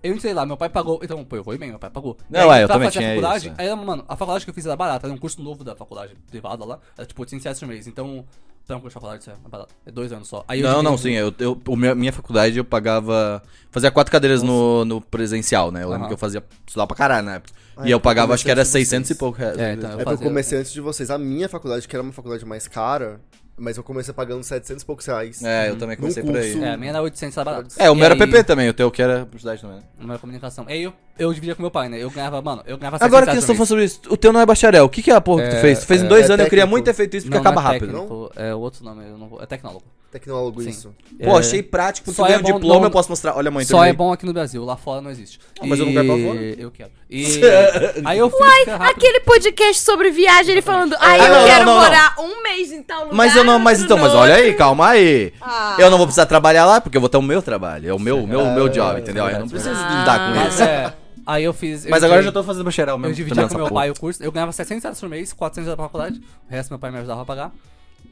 eu entrei lá, meu pai pagou, então, pô, eu vou bem, meu pai pagou. Não, aí, é, eu também tinha faculdade, isso, é. Aí, era, mano, a faculdade que eu fiz era barata, era um curso novo da faculdade privada lá, era tipo 800 reais por mês, então, pra um curso de faculdade isso é barato, é dois anos só. Aí eu Não, não, sim. Eu, eu, o meu- minha faculdade eu pagava. Fazia quatro cadeiras no, no presencial, né? Eu lembro Aham. que eu fazia. Estudava pra caralho na época. Ah, e eu pagava, eu acho que era antes de 600 e pouco reais. É, então, É porque eu fazia- comecei antes de vocês. A minha faculdade, que era uma faculdade mais cara, mas eu comecei pagando 700 e poucos reais. É, eu também comecei por aí. É, a minha era 800, era barato. É, o meu era PP também, o teu que era publicidade também. né? O meu era comunicação. E aí eu, eu dividia com meu pai, né? Eu ganhava, mano, eu ganhava Agora que 700 vocês estão por falando mês. sobre isso, o teu não é bacharel. O que, que é a porra que tu É, fez? Tu fez em é, dois é anos, eu queria técnico. muito ter feito isso porque Não, não acaba é rápido. técnico, É o outro nome, eu não vou, é tecnólogo. Tecnólogo Sim. isso. Pô, É, achei prático, porque Só tu é ganha um bom- diploma, não- eu posso mostrar. Olha, mãe, Só é terminei. bom aqui no Brasil, lá fora não existe. Ah, mas eu não quero pra fora. Eu quero. E aí eu fiz rápido. Aquele podcast sobre viagem, ele falando, ai, Ah, eu não, quero não, não, morar um mês em tal lugar. Mas eu não, mas outro então, mas no olha outro. aí, calma aí. Ah. Eu não vou precisar trabalhar lá porque eu vou ter o meu trabalho. É o meu, meu, meu É, job, é, entendeu? Aí eu não preciso lidar com Mas isso. é. Aí eu fiz. Mas agora eu já tô fazendo bacharel mesmo. Eu dividia também com meu pai o curso. Eu ganhava 600 reais por mês, 400 reais pra faculdade. O resto meu pai me ajudava a pagar.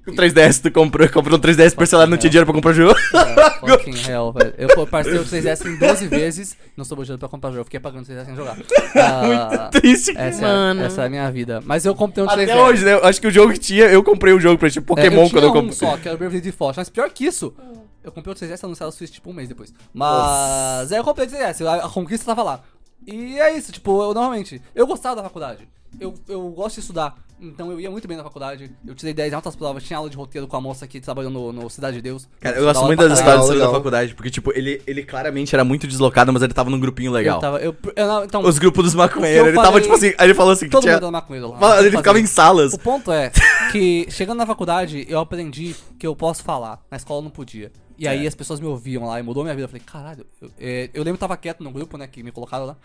Com 3DS, tu comprou, comprou um 3DS parcelado, não tinha dinheiro pra comprar jogo. É, fucking hell, velho. Eu parcelei o 3DS em 12 vezes, não sobrou dinheiro pra comprar jogo. Eu fiquei pagando o 3DS sem jogar. Ah, Triste. essa, Mano. É, essa é a minha vida. Mas eu comprei um 3DS. Até hoje, né? Eu acho que o jogo que tinha, eu comprei um jogo pra tipo É, Pokémon eu quando eu tinha um comprei. só, que era o Bravely Default. Mas pior que isso, eu comprei o 3DS anunciado no Switch tipo um mês depois. Mas aí eu comprei o 3DS, a, a conquista tava lá. E é isso, tipo, eu normalmente, eu gostava da faculdade. Eu, eu gosto de estudar, então eu ia muito bem na faculdade. Eu tirei 10 em altas provas, tinha aula de roteiro com a moça que trabalhou no, no Cidade de Deus. Cara, eu gosto muito das histórias da faculdade, porque, tipo, ele, ele claramente era muito deslocado, mas ele tava num grupinho legal. Eu tava, eu, eu não, então, Os grupos dos maconheiros, que ele eu tava, falei- tipo assim, aí ele falou assim, que todo tinha... mundo era maconheiro lá. Fala- Ele Fazia. ficava em salas. O ponto é que, chegando na faculdade, eu aprendi que eu posso falar. Na escola eu não podia. E É. aí as pessoas me ouviam lá e mudou minha vida. Eu falei, caralho. Eu, é, eu lembro que eu tava quieto no grupo, né, que me colocaram lá.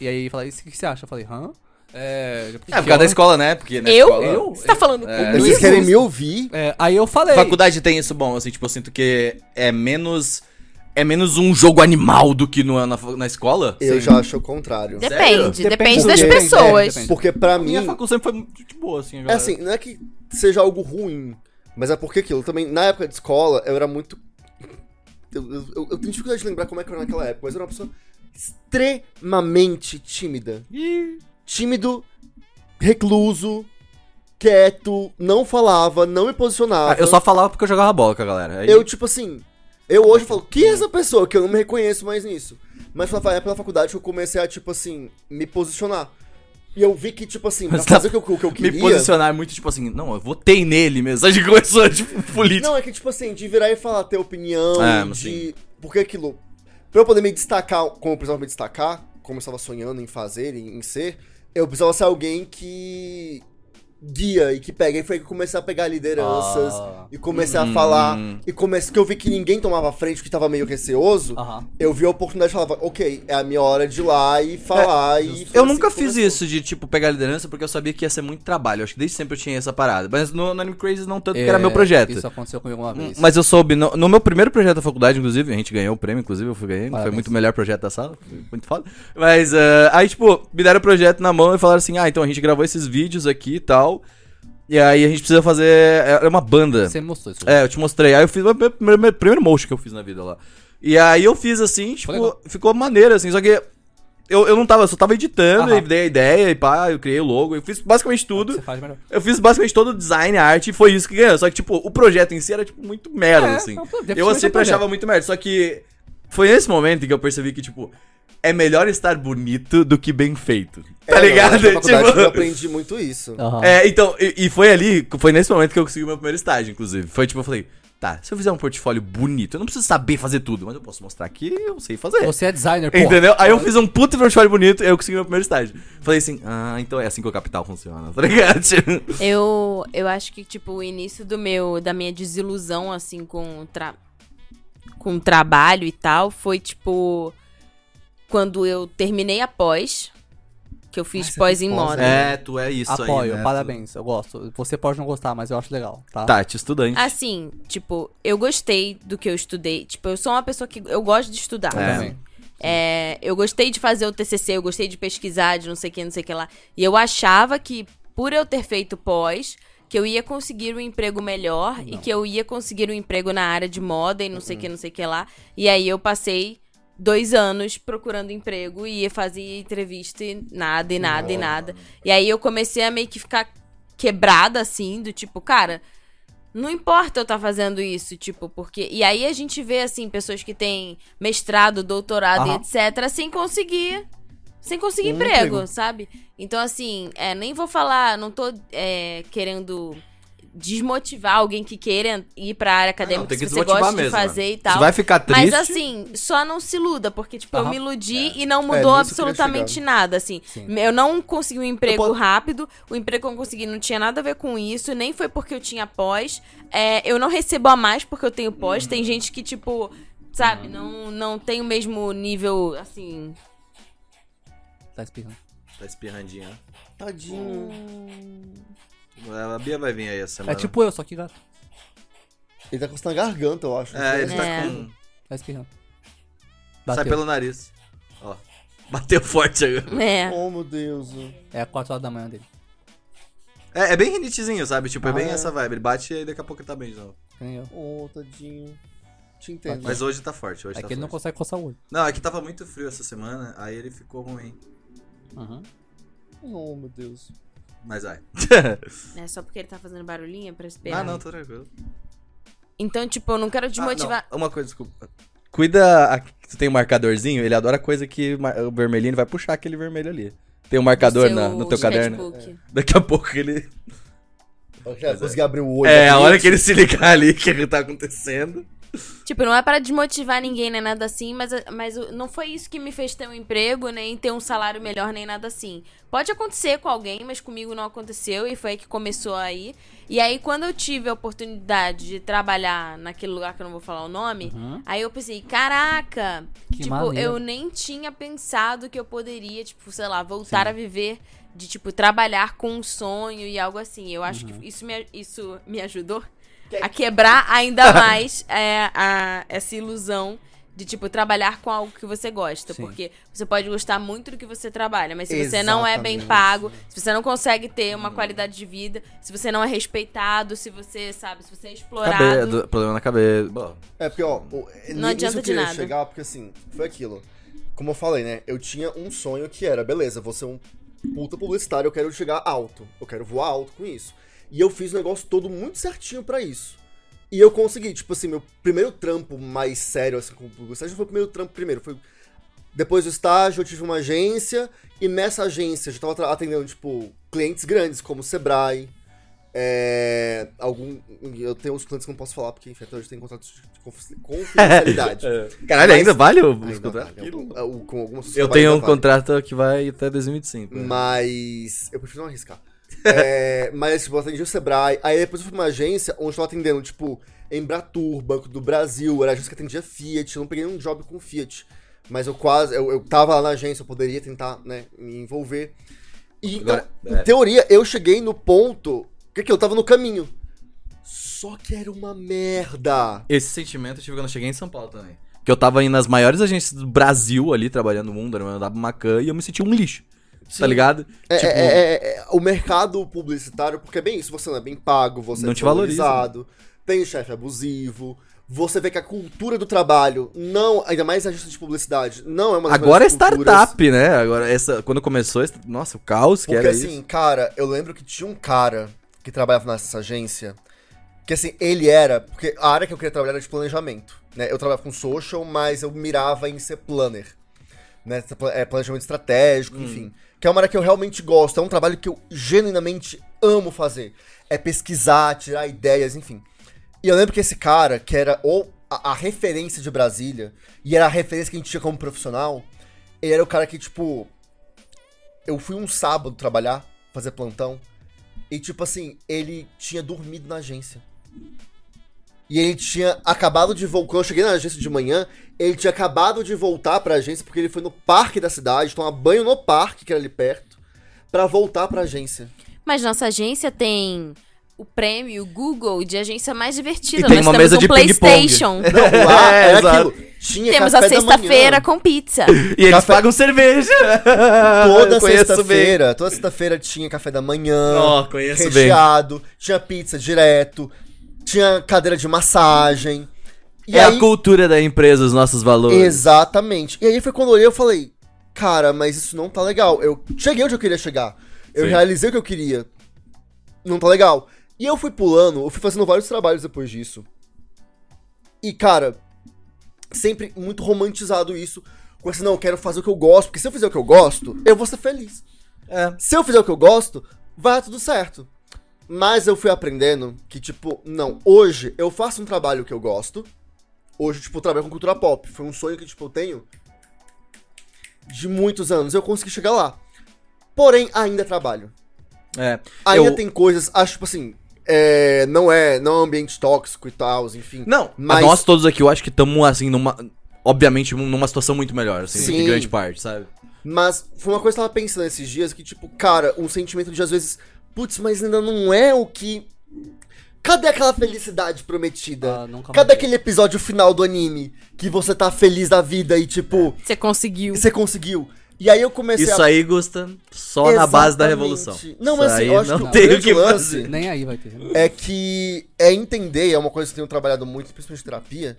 E aí falei, o que, que você acha? Eu falei, hã? É, É, por causa da escola, né? Porque na Eu? escola... Eu? Você tá falando É. comigo? Vocês querem me ouvir? É, aí eu falei. Faculdade tem isso bom, assim, tipo, eu sinto que é menos... É menos um jogo animal do que no, na, na escola. Eu Sim. já acho o contrário. Depende, Sério? depende, Depende das pessoas. depende. Porque pra A mim, minha faculdade sempre foi muito de boa, assim. é assim, não é que seja algo ruim, mas é porque aquilo também, na época de escola, eu era muito. Eu, eu, eu- tenho dificuldade de lembrar como é que eu era naquela época, mas era uma pessoa extremamente tímida. Tímido, recluso, quieto, não falava, não me posicionava. Ah, eu só falava porque eu jogava bola com a galera. Aí- Eu, tipo assim, eu hoje falo, quem é essa pessoa? Que eu não me reconheço mais nisso. Mas foi é pela faculdade que eu comecei a, tipo assim, me posicionar. E eu vi que, tipo assim, pra Mas tá- fazer o que eu, o que eu Me queria... posicionar muito, tipo assim, não, eu votei nele mesmo. A gente começou, tipo, política. Não, é que, tipo assim, de virar e falar, ter opinião, É, de... Porque aquilo... Pra eu poder me destacar, como eu precisava me destacar, como eu estava sonhando em fazer, em, em ser, eu precisava ser alguém que guia e que pega. E foi que eu comecei a pegar lideranças, Ah. e comecei a Hum. falar, e comecei, que eu vi que ninguém tomava frente, que tava meio receoso, eu vi a oportunidade e falava, ok, é a minha hora de ir lá e falar, e... foi Eu assim nunca fiz começou. isso de, tipo, pegar liderança porque eu sabia que ia ser muito trabalho. Eu acho que desde sempre eu tinha essa parada. Mas no, no Anime Crazy não tanto, porque era meu projeto. Isso aconteceu comigo uma vez. Mas eu soube, no, no meu primeiro projeto da faculdade, inclusive, a gente ganhou o prêmio, inclusive, eu fui ganhando, foi muito o melhor projeto da sala, foi muito foda. Mas ah, aí, tipo, me deram o projeto na mão e falaram assim: ah, então a gente gravou esses vídeos aqui e tal. E aí a gente precisa fazer. Era uma banda. Você mostrou isso. É, eu te mostrei. Aí eu fiz o primeiro, primeiro motion que eu fiz na vida lá. E aí eu fiz assim, tipo, ficou maneiro, assim, só que. Eu, eu não tava, eu só tava editando Aham. e dei a ideia e pá, eu criei o logo, eu fiz basicamente tudo. Você faz melhor. Eu fiz basicamente todo o design, a arte, e foi isso que ganhou. Só que, tipo, o projeto em si era, tipo, muito merda, É, assim. é um pro- Eu definitivamente é um sempre projeto. achava muito merda. Só que foi nesse momento que eu percebi que, tipo, é melhor estar bonito do que bem feito. Tá É, não, ligado? na faculdade Tipo, eu aprendi muito isso. Aham. é, então, e, e foi ali, foi nesse momento que eu consegui o meu primeiro estágio, inclusive. Foi tipo, eu falei, tá, se eu fizer um portfólio bonito, eu não preciso saber fazer tudo, mas eu posso mostrar que eu sei fazer. Você é designer, pô. Entendeu? Aí eu fiz um puto portfólio bonito e eu consegui meu primeiro estágio. Falei assim, ah, então é assim que o capital funciona, tá ligado? Eu, eu acho que, tipo, o início do meu, da minha desilusão, assim, com tra com o trabalho e tal, foi, tipo, quando eu terminei a pós, que eu fiz Ah, pós em moda. É, tu é isso Apoio, aí, né? parabéns, eu gosto. Você pode não gostar, mas eu acho legal, tá? Tati, estudante. Assim, tipo, eu gostei do que eu estudei. Tipo, eu sou uma pessoa que eu gosto de estudar. Eu É. também. É, eu gostei de fazer o TCC, eu gostei de pesquisar, de não sei o que, não sei o que lá. E eu achava que, por eu ter feito pós, que eu ia conseguir um emprego melhor e que eu ia conseguir um emprego na área de moda e não sei o que, não sei o que lá. E aí eu passei dois anos procurando emprego e ia fazer entrevista e nada, e nada, e nada. E aí eu comecei a meio que ficar quebrada, assim, do tipo, cara, não importa eu estar fazendo isso, tipo, porque. E aí a gente vê, assim, pessoas que têm mestrado, doutorado e Aham. etc., sem conseguir. Sem conseguir Um emprego, emprego. sabe? Então, assim, é, nem vou falar, não tô é, querendo desmotivar alguém que queira ir pra área acadêmica, não, que se você gosta de mesmo, fazer mano. e tal. Você vai ficar triste. Mas assim, só não se iluda, porque, tipo, eu Aham. me iludi e não mudou É, eu queria absolutamente chegar. nada, assim. Sim. Eu não consegui um emprego posso- rápido, o emprego que eu consegui não tinha nada a ver com isso, nem foi porque eu tinha pós. É, eu não recebo a mais porque eu tenho pós. Uhum. Tem gente que, tipo, sabe, não, não tem o mesmo nível, assim. Tá espirrando. Tá espirrandinha. Tadinho. A Bia vai vir aí essa semana. É tipo eu, só que gato. Ele tá coçando a garganta, eu acho. É, ele É. tá com. Tá espirrando. Sai Bateu. pelo nariz. Ó. Bateu forte agora. É. Oh, meu Deus. É 4 horas da manhã dele. É, é bem rinitezinho, sabe? Tipo, é Ah, bem é. essa vibe. Ele bate e aí daqui a pouco ele tá bem de novo. Nem eu. Oh, tadinho. Te entendo. Mas hoje tá forte, hoje É tá que ele não forte. consegue coçar o olho. Não, é que tava muito frio essa semana, aí ele ficou ruim. Uhum. Oh, meu Deus. Mas vai. É só porque ele tá fazendo barulhinho pra esperar. ah, não, tô tranquilo. Então, tipo, eu não quero Ah, desmotivar. não, uma coisa, desculpa. Cuida, aqui tu tem um marcadorzinho, ele adora coisa que o vermelhinho vai puxar aquele vermelho ali. Tem um marcador seu na- no teu caderno. sketchbook. Daqui a pouco ele. Eu já consegui abrir o olho. É, a hora que ele se ligar ali que que tá acontecendo. Tipo, não é para desmotivar ninguém nem nada assim, mas, mas não foi isso que me fez ter um emprego, nem ter um salário melhor, nem nada assim. Pode acontecer com alguém, mas comigo não aconteceu e foi aí que começou aí. E aí, quando eu tive a oportunidade de trabalhar naquele lugar que eu não vou falar o nome, Uhum. aí eu pensei, caraca! Que tipo, maneiro. eu nem tinha pensado que eu poderia, tipo, sei lá, voltar a viver de, tipo, trabalhar com um sonho e algo assim. Eu acho Uhum. que isso me, isso me ajudou a quebrar ainda mais é, a, essa ilusão de, tipo, trabalhar com algo que você gosta. Sim. Porque você pode gostar muito do que você trabalha, mas se você não é bem Exatamente. pago, se você não consegue ter uma qualidade de vida, se você não é respeitado, se você, sabe, se você é explorado. Problema na cabeça. Bom, É porque, ó, o- nisso adianta eu de nada. chegar, porque assim, foi aquilo. Como eu falei, né? Eu tinha um sonho que era, beleza, vou ser um puta publicitário, eu quero chegar alto. Eu quero voar alto com isso. E eu fiz o negócio todo muito certinho pra isso. E eu consegui, tipo assim, meu primeiro trampo mais sério, assim, como publicitário, não foi o primeiro trampo primeiro, foi... Depois do estágio, eu tive uma agência, e nessa agência eu já tava atendendo, tipo, clientes grandes, como o Sebrae, é, algum, eu tenho uns clientes que eu não posso falar, porque, enfim, até hoje tem contratos de confi- confidencialidade. Caralho, Mas- ainda vale o, Ainda vale, algum- é, o- com algumas Eu trabalhos tenho um vale. contrato que vai até 2025. né? Mas eu prefiro não arriscar. É, mas, tipo, eu atendi o Sebrae. Aí depois eu fui pra uma agência onde eu tava atendendo, tipo, Embratur, Banco do Brasil, era a agência que atendia Fiat. Eu não peguei um job com Fiat. Mas eu quase, eu, eu tava lá na agência, eu poderia tentar, né, me envolver. E, Agora, eu- é. em teoria, eu cheguei no ponto que, que eu tava no caminho. Só que era uma merda. Esse sentimento eu tive quando eu cheguei em São Paulo também. Que eu tava indo nas maiores agências do Brasil ali, trabalhando no mundo, era andava Macan, e eu me sentia um lixo. Tá ligado? É, tipo, é- é- é- o mercado publicitário, porque é bem isso, você não é bem pago, você Não é te valoriza. valorizado, tem chefe abusivo, você vê que a cultura do trabalho não, ainda mais agência de publicidade, não é uma das agora é melhores culturas. startup, né? Agora, essa, quando começou, nossa, o caos que Porque era assim, isso. cara, eu lembro que tinha um cara que trabalhava nessa agência, que assim, ele era, porque a área que eu queria trabalhar era de planejamento, né? Eu trabalhava com social, mas eu mirava em ser planner, né? É planejamento estratégico, Hum. enfim. Que é uma área que eu realmente gosto, é um trabalho que eu genuinamente amo fazer. É pesquisar, tirar ideias, enfim. E eu lembro que esse cara, que era o, a, a referência de Brasília, e era a referência que a gente tinha como profissional, ele era o cara que, tipo, eu fui um sábado trabalhar, fazer plantão, e tipo assim, ele tinha dormido na agência. E ele tinha acabado de voltar. Quando eu cheguei na agência de manhã, ele tinha acabado de voltar pra agência porque ele foi no parque da cidade, tomar banho no parque, que era ali perto, pra voltar pra agência. Mas nossa agência tem o prêmio Google de agência mais divertida. E tem Nós uma temos mesa um de. PlayStation. Não, lá É, era exato. aquilo. Tinha Temos a sexta-feira com pizza. E eles Café- pagam cerveja. Toda conheço bem. sexta-feira, toda sexta-feira tinha café da manhã. Ó, conheço bem. recheado, tinha pizza direto, tinha cadeira de massagem. E é aí, a cultura da empresa, os nossos valores. Exatamente. E aí foi quando eu olhei eu falei, cara, mas isso não tá legal. Eu cheguei onde eu queria chegar. Eu Sim. realizei o que eu queria. Não tá legal. E eu fui pulando, eu fui fazendo vários trabalhos depois disso. E, cara, sempre muito romantizado isso. Com assim, não, eu quero fazer o que eu gosto, porque se eu fizer o que eu gosto, eu vou ser feliz. É. Se eu fizer o que eu gosto, vai dar tudo certo. Mas eu fui aprendendo que, tipo, não, hoje eu faço um trabalho que eu gosto. Hoje, tipo, eu trabalho com cultura pop. Foi um sonho que, tipo, eu tenho de muitos anos. Eu consegui chegar lá. Porém, ainda trabalho. É. Ainda eu- tem coisas, acho, tipo assim, é, não é, não é um ambiente tóxico e tal, enfim. Não, Mas- nós todos aqui, eu acho que estamos, assim, numa. Obviamente, numa situação muito melhor, assim, Sim. em grande parte, sabe? Mas foi uma coisa que eu tava pensando esses dias que, tipo, cara, um sentimento de às vezes, putz, mas ainda não é o que. Cadê aquela felicidade prometida? Ah, nunca Cadê aquele episódio final do anime que você tá feliz da vida e, tipo, Você conseguiu. você conseguiu? E aí eu comecei Isso a. aí, Gusta, só na base da Exatamente. revolução. Não, Isso mas assim, eu acho não que o tem o grande que lance- fazer. Nem aí vai ter. é que é entender, é uma coisa que eu tenho trabalhado muito, principalmente em terapia,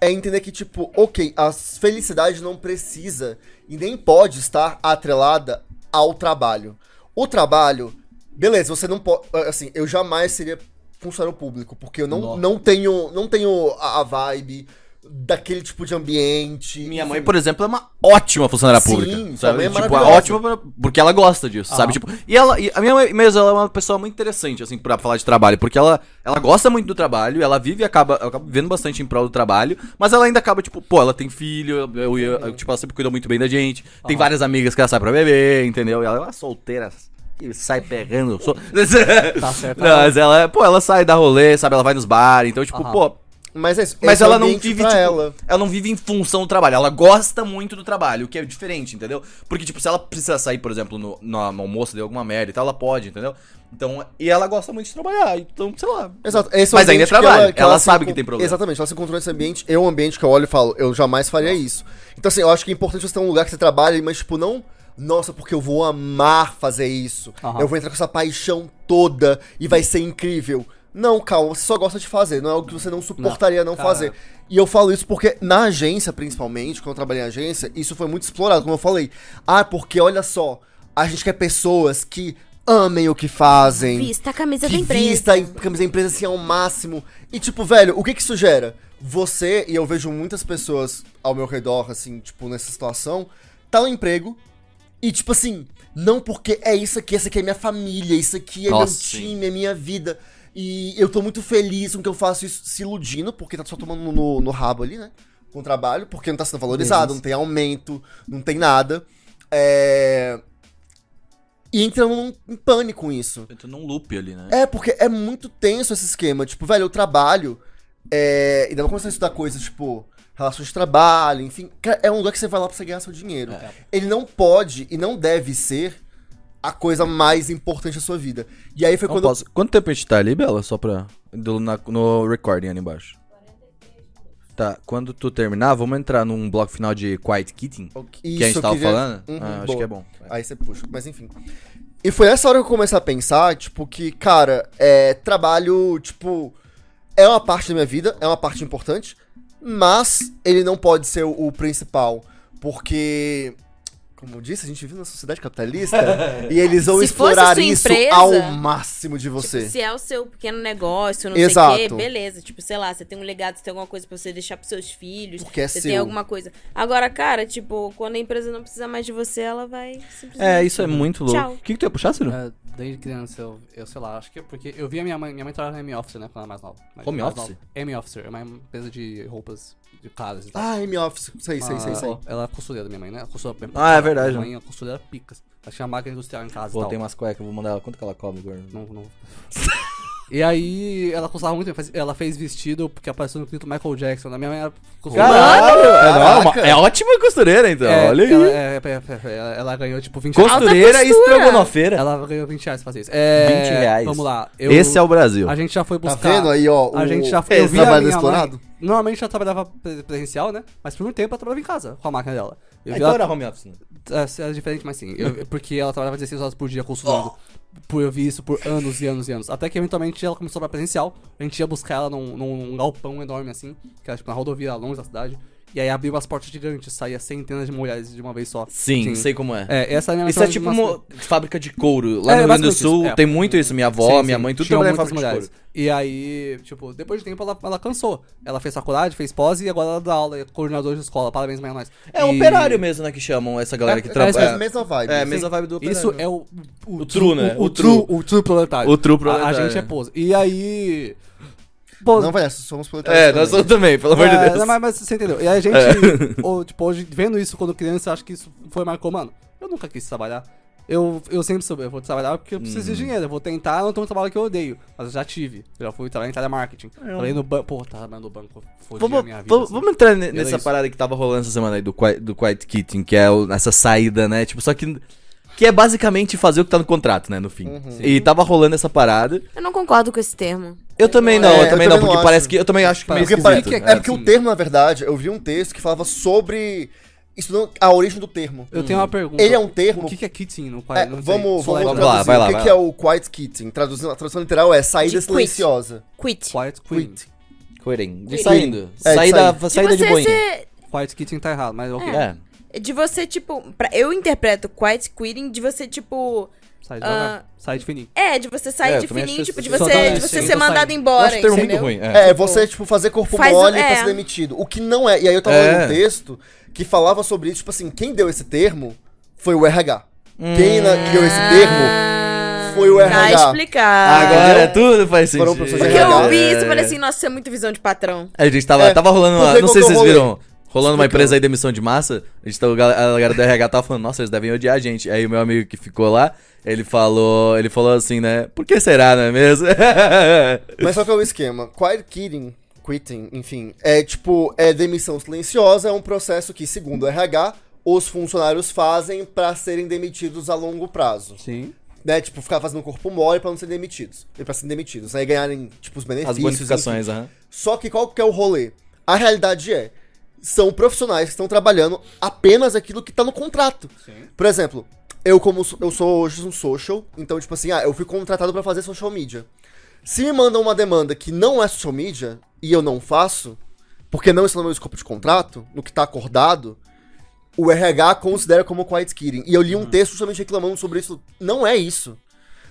é entender que, tipo, ok, a felicidade não precisa e nem pode estar atrelada ao trabalho. O trabalho, beleza, você não pode. Assim, eu jamais seria funcionário público, porque eu não, Nossa. não tenho. Não tenho a, a vibe daquele tipo de ambiente. Minha mãe, por exemplo, é uma ótima funcionária Sim, pública. sua Sabe? é tipo, é maravilhosa. ótima pra- porque ela gosta disso, sabe? Aham. Tipo, e ela, e a minha mãe mesmo, ela é uma pessoa muito interessante, assim, pra falar de trabalho, porque ela, ela gosta muito do trabalho, ela vive e acaba, ela acaba vivendo bastante em prol do trabalho, mas ela ainda acaba, tipo, pô, ela tem filho, eu, eu, eu- tipo, ela sempre cuida muito bem da gente, tem Aham. várias amigas que ela sai pra beber, entendeu? E ela é uma solteira que sai pegando. So... Tá certo. Não, mas ela, pô, ela sai da rolê, sabe? Ela vai nos bares, então, tipo, Aham. pô, Mas é isso. mas esse é o ela não ambiente vive, pra tipo, ela. ela não vive em função do trabalho, ela gosta muito do trabalho, o que é diferente, entendeu? Porque, tipo, se ela precisa sair, por exemplo, no, no, no almoço, deu alguma merda e tal, ela pode, entendeu? Então, e ela gosta muito de trabalhar, então, sei lá. Exato. Esse é o Mas ainda é ambiente que trabalho, ela se sabe encon- que tem problema. Exatamente, ela se encontrou nesse ambiente, é um ambiente que eu olho e falo, eu jamais faria isso. Então, assim, eu acho que é importante você ter um lugar que você trabalha, mas, tipo, não. Nossa, porque eu vou amar fazer isso. Aham. Eu vou entrar com essa paixão toda e vai ser incrível. Não, calma, você só gosta de fazer, não é algo que você não suportaria não, cara. fazer. E eu falo isso porque na agência, principalmente, quando eu trabalhei em agência, isso foi muito explorado, como eu falei. Ah, porque olha só, a gente quer pessoas que amem o que fazem Vista a camisa da empresa. vista a camisa da empresa assim ao máximo. E tipo, velho, o que que isso gera? Você, e eu vejo muitas pessoas ao meu redor, assim, tipo, nessa situação, tá no emprego e tipo assim, não porque é isso aqui, essa aqui é minha família, isso aqui é Nossa, meu sim. time, é minha vida. E eu tô muito feliz com que eu faço isso, se iludindo, porque tá só tomando no, no rabo ali, né? Com o trabalho, porque não tá sendo valorizado, não tem aumento, não tem nada. É... E entrando num- em pânico com isso. Tô num loop ali, né? É, porque é muito tenso esse esquema. Tipo, velho, eu trabalho. É, e daí eu começar a estudar coisas, tipo, relações de trabalho, enfim. É um lugar que você vai lá pra você ganhar seu dinheiro. Ele não pode e não deve ser a coisa mais importante da sua vida. E aí foi Não quando. posso- Quanto tempo a gente tá ali, Bela? Só pra. do- na- no recording ali embaixo. Tá, quando tu terminar, vamos entrar num bloco final de Quiet Kitten. Isso, que a gente tava queria- falando? Uhum, Ah, acho que é bom. Aí você puxa, mas enfim. E foi nessa hora que eu comecei a pensar, tipo, que, cara, é, trabalho, tipo, é uma parte da minha vida, é uma parte importante, mas ele não pode ser o, o principal, porque, como eu disse, a gente vive numa sociedade capitalista e eles vão Se explorar isso empresa, ao máximo de você. Tipo, se é o seu pequeno negócio, não Exato. sei o quê, beleza. Tipo, sei lá, você tem um legado, você tem alguma coisa pra você deixar pros seus filhos. Porque é você seu. tem alguma coisa. Agora, cara, tipo, quando a empresa não precisa mais de você, ela vai simplesmente. É, isso é muito louco. Tchau. O que, que tu ia puxar, Ciro? É, desde criança, eu, eu sei lá, acho que é porque eu vi a minha mãe, minha mãe trabalhava na M-Office, né, quando ela era mais nova. Mais- Home mais office? nova. M-Officer, é uma empresa de roupas de casas e tal. Ah, M-Office, sei, sei, sei, sei. Ela é costureira, minha mãe, né? Costura, Ah, é verdade, Minha mãe é costureira picas. Ela tinha máquina industrial em casa Pô, e tal. tem umas cuecas, vou mandar ela. Quanto que ela cobra, gordo? Não, não. e aí, ela costurava muito, faz- ela fez vestido porque apareceu no clipe do Michael Jackson. Na minha mãe era costureira. Caralho! É, uma- é ótima costureira, então. É, Olha aí. ela, é, é, é, é, ela, ela ganhou tipo 20 Costureira e costura. estrogonofeira. Ela ganhou 20 reais pra fazer isso. É, 20 reais. Vamos lá. eu- Esse é o Brasil. A gente já foi Tá buscar. vendo aí, ó? A o- gente já foi. esse trabalho minha explorado? mãe. Normalmente ela trabalhava pre- presencial, né? Mas por um tempo ela trabalhava em casa com a máquina dela. Eu Ah, vi então ela- era home office. né? é, era diferente, mas sim. Eu- porque ela trabalhava 16 horas por dia costurando. Por, eu vi isso por anos e anos e anos. Até que eventualmente ela começou a trabalhar presencial. A gente ia buscar ela num, num galpão enorme assim, que era tipo na rodovia longe da cidade. E aí abriu umas portas gigantes, saía centenas de mulheres de uma vez só. Sim, sei como é. É, essa é a minha Isso é tipo uma fábrica de couro. Lá É, no Rio Grande do Sul é. tem muito isso. Minha avó, Sim, minha sim. mãe, tudo trabalha em muitas fábrica de mulheres. couro. E aí, tipo, depois de tempo ela, ela cansou. Ela fez faculdade, fez pós e agora ela dá aula, é coordenadora de escola. Parabéns, mãe, a nós. É E operário mesmo, né, que chamam essa galera É, que é, trabalha. É a É, mesma vibe. é, a assim. mesma vibe do operário. Isso é o. O true, né? O, O o true, true. o true proletário. O true A- A, proletário. gente é pose. E aí. Pô, Não vai nessa, somos proletários. É, também. nós somos também, pelo amor de É, Deus. não, mas, mas você entendeu? E aí a gente, É. ou, tipo, hoje, vendo isso quando criança, eu acho que isso foi marcou, mano. Eu nunca quis trabalhar. Eu, eu sempre soube, eu vou trabalhar porque eu preciso Uhum. de dinheiro. Eu vou tentar, não tô um trabalho que eu odeio. Mas eu já tive. Eu já fui trabalhar em telemarketing. Trabalhei no banco. Pô, trabalhando no banco. Fodi a Vamos, minha vida. vamos, assim. vamos entrar nessa isso. parada que tava rolando essa semana aí do, do Quiet Kitten, que é o- essa saída, né? Tipo, só que. Que é basicamente fazer o que tá no contrato, né? No fim. Uhum. E tava rolando essa parada. Eu não concordo com esse termo. Eu também não, É, eu eu também não, também não porque acho. parece que. Eu também acho que meio Porque, que é é, porque o termo, na verdade, eu vi um texto que falava sobre. Estudando a origem do termo. Eu tenho uma pergunta. Ele é um termo. O que, que é kitten no É? Não sei. vamos, vamos. Vamos lá, traduzir. vai lá, o que, vai que lá. é o quiet quitting? Traduzindo, a tradução literal é saída De silenciosa. Quit. Quiet. Quit. Quitting. De Quitting. saindo. É, de saída sair. saída de, você boinha. ser- Quiet kitten tá errado, mas ok. É. De você, tipo. pra- eu interpreto quiet quitting de você, tipo. Sai de Ah. devagar. Sai de fininho. É, de você sair É, de fininho, tipo, de você, de você sim, ser mandado saindo. Eu embora, acho muito ruim. É. É, você, tipo, fazer corpo Faz o- mole pra é. ser demitido. O que não é. E aí eu tava É. lendo um texto que falava sobre isso, tipo assim, quem deu esse termo foi o RH. Quem Hum. na- criou esse termo Ah, foi o Tá RH. explicado. Agora entendeu? tudo faz sentido. Porque eu vi isso e É. falei assim, nossa, isso é muito visão de patrão. A gente tava, É, tava rolando uma. porque Não sei se é vocês viram. Rolando uma empresa aí de demissão de massa. A, gente tava, a galera do RH tava falando, nossa, eles devem odiar a gente. Aí o meu amigo que ficou lá, ele falou. Ele falou assim, né? Por que será, não é mesmo? Mas qual que é o esquema? Quiet quitting, quitting, enfim, é tipo, é demissão silenciosa, é um processo que, segundo o RH, os funcionários fazem pra serem demitidos a longo prazo. Sim. Né, tipo, ficar fazendo corpo mole pra não serem demitidos. E pra serem demitidos. Aí ganharem, tipo, os benefícios. As bonificações, aham. Só que qual que é o rolê? A realidade é, são profissionais que estão trabalhando apenas aquilo que tá no contrato. Por exemplo, eu como eu sou hoje um social, então tipo assim, ah, eu fui contratado pra fazer social media. Se me mandam uma demanda que não é social media e eu não faço, porque não está no meu escopo de contrato, no que tá acordado, o RH considera como quiet quitting. E eu li um texto justamente reclamando sobre isso. Não é isso.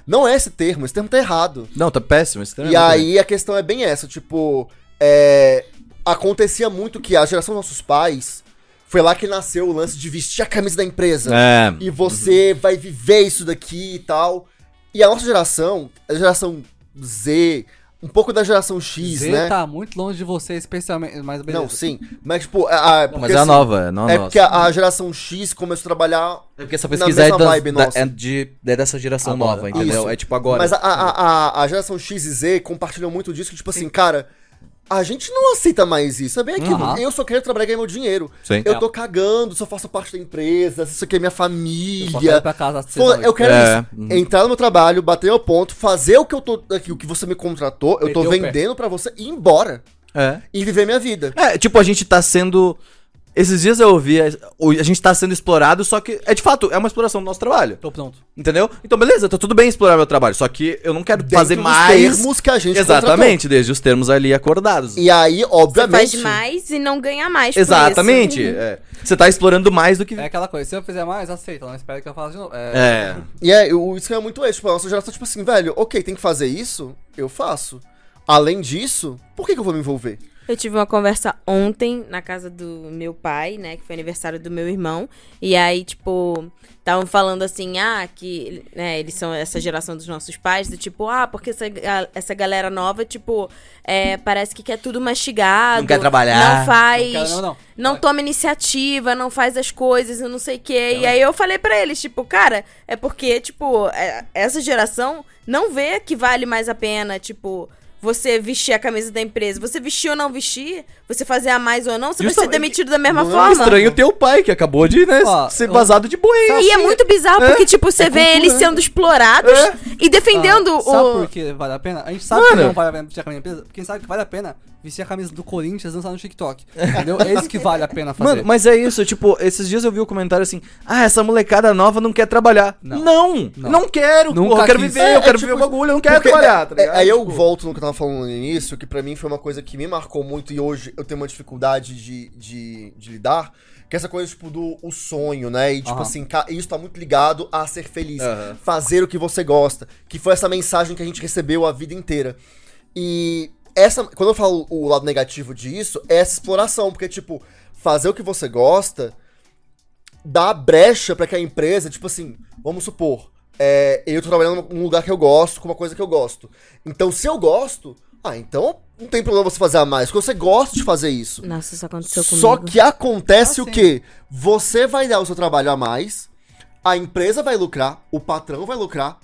Não é esse termo, esse termo tá errado. Não, tá péssimo. Esse termo E é aí a questão é bem essa, tipo, é, acontecia muito que a geração dos nossos pais foi lá que nasceu o lance de vestir a camisa da empresa. É. E você vai viver isso daqui e tal. E a nossa geração, a geração Z, um pouco da geração X, Z né? tá muito longe de você, especialmente. Mas beleza. Não, sim. Mas, tipo, a, a- Não, porque, mas é a assim, nova, é não a É nossa. porque a, a geração X começou a trabalhar. É porque essa pesquisa é, da, vibe da- nossa. é de, é dessa geração Agora. nova, entendeu? Isso. É tipo agora. Mas a, a, a, a geração X e Z compartilham muito disso, que, tipo assim, cara, a gente não aceita mais isso. É bem aquilo. Aham. Eu só quero trabalhar e ganhar meu dinheiro. Sim. Eu É. tô cagando, só faço parte da empresa, isso aqui é minha Eu só quero família. pra casa seis Eu quero É. isso. Uhum. Entrar no meu trabalho, bater o ponto, fazer o que eu tô aqui, o que você me contratou, eu tô o pé. vendendo pra você e ir embora. É. E viver minha vida. É, tipo, a gente tá sendo. Esses dias eu ouvi, a, o- a gente tá sendo explorado, só que é de fato, é uma exploração do nosso trabalho. Tô pronto. Entendeu? Então, beleza, tá tudo bem explorar meu trabalho, só que eu não quero Dentro fazer dos mais. termos que a gente Exatamente, desde os termos ali acordados. contratou. E aí, Você obviamente. faz mais e não ganha mais por Exatamente. é. Você tá explorando mais do que. É aquela coisa, se eu fizer mais, aceita. Não espera que eu faça de novo. É. É. E é, o- isso é muito isso. Tipo, a nossa geração, tipo assim, velho, ok, tem que fazer isso, eu faço. Além disso, por que, que eu vou me envolver? Eu tive uma conversa ontem na casa do meu pai, né? Que foi aniversário do meu irmão. E aí, tipo, estavam falando assim, ah, que né, eles são essa geração dos nossos pais, do tipo, ah, porque essa, essa galera nova, tipo, é, parece que quer tudo mastigado. Não quer trabalhar. Não faz. Não quero, não, não. não toma iniciativa, não faz as coisas e não sei o quê. E aí eu falei pra eles, tipo, cara, é porque, tipo, é- essa geração não vê que vale mais a pena, tipo, você vestir a camisa da empresa. Você vestir ou não vestir, você fazer a mais ou não, você vai ser demitido da mesma Não é forma. Estranho teu pai, que acabou de, né, Ó, ser eu- vazado de boi. E é muito bizarro, É, porque, tipo, você é vê cultura, eles né? sendo explorados É. e defendendo Ah, Sabe o. por que vale a pena? A gente sabe Mano. que não vale a pena vestir a camisa da empresa. Quem sabe que vale a pena vestir a camisa do Corinthians e dançar no TikTok. Entendeu? É isso que vale a pena fazer. Mano, mas é isso, tipo, esses dias eu vi o comentário assim: ah, essa molecada nova não quer trabalhar. Não, Não. não, Não. quero, Nunca porra, eu quero quis. viver, É, eu quero é viver o tipo- bagulho, eu não quero Porque, trabalhar, tá é- ligado? Aí eu Tipo, volto no que eu tava falando no início, que pra mim foi uma coisa que me marcou muito e hoje eu tenho uma dificuldade de, de, de lidar, que é essa coisa, tipo, do o sonho, né? E, tipo Aham. assim, isso tá muito ligado a ser feliz. Aham. Fazer o que você gosta. Que foi essa mensagem que a gente recebeu a vida inteira. E essa, quando eu falo o lado negativo disso, é essa exploração, porque, tipo, fazer o que você gosta dá brecha pra que a empresa, tipo assim, vamos supor, é, eu tô trabalhando num lugar que eu gosto, com uma coisa que eu gosto. Então, se eu gosto, ah, então não tem problema você fazer a mais, porque você gosta de fazer isso. Nossa, isso aconteceu comigo. Só que acontece Ah, o quê? Você vai dar o seu trabalho a mais, a empresa vai lucrar, o patrão vai lucrar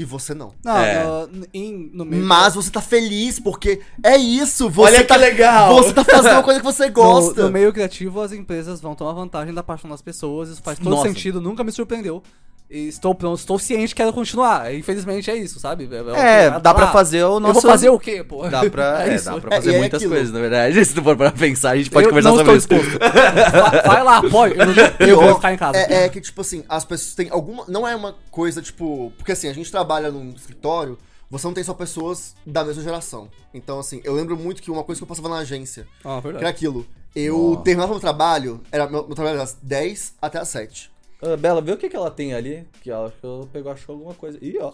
e você não. Não, É. no, em- no meio. Mas você tá feliz porque é isso, você Olha que tá legal! Você tá fazendo uma coisa que você no, gosta. no meio criativo, as empresas vão tomar vantagem da paixão das pessoas. Isso faz todo Nossa. sentido, nunca me surpreendeu. Estou pronto, estou ciente que quero continuar. Infelizmente é isso, sabe? o É, que- dá pra ah, fazer o Eu nosso. vou fazer o quê, pô? Dá pra, é, isso. dá pra É, fazer é muitas coisas, na verdade. Se tu for pra pensar, a gente pode eu conversar não sobre estou isso. vai, vai lá, apoie. Eu, não- eu vou ficar em casa. É, é que, tipo assim, as pessoas têm alguma. Não é uma coisa, tipo. Porque assim, a gente trabalha num escritório, você não tem só pessoas da mesma geração. Então, assim, eu lembro muito que uma coisa que eu passava na agência, Ah, que era verdade. aquilo. Eu terminava meu trabalho, era meu, meu trabalho era das 10 até as 7. Ah, Bela, vê o que, que ela tem ali. Que ela acho que ela pegou, achou alguma coisa. Ih, ó.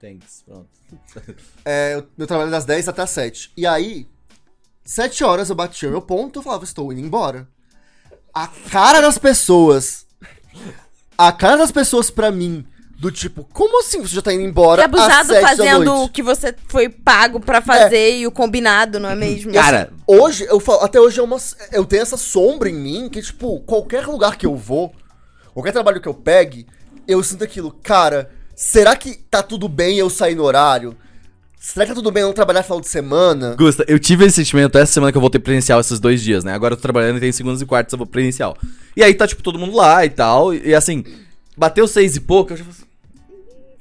Thanks, pronto. É, eu- trabalho das 10 até as 7. E aí, 7 horas eu batia o meu ponto, eu falava, estou indo embora. A cara das pessoas. A cara das pessoas pra mim, do tipo, como assim você já tá indo embora? É abusado às 7 da fazendo o que você foi pago pra fazer e o combinado, não é mesmo? Cara, Hoje, eu falo, até hoje é uma, eu tenho essa sombra em mim que, tipo, qualquer lugar que eu vou, qualquer trabalho que eu pegue, eu sinto aquilo, cara, será que tá tudo bem eu sair no horário? Será que tá tudo bem eu não trabalhar final de semana? Gusta, eu tive esse sentimento essa semana que eu voltei presencial esses dois dias, né? Agora eu tô trabalhando e tem segundas e quartas eu vou presencial. E aí tá, tipo, todo mundo lá e tal. E, assim, bateu seis e pouco, eu já falei assim. "Hum,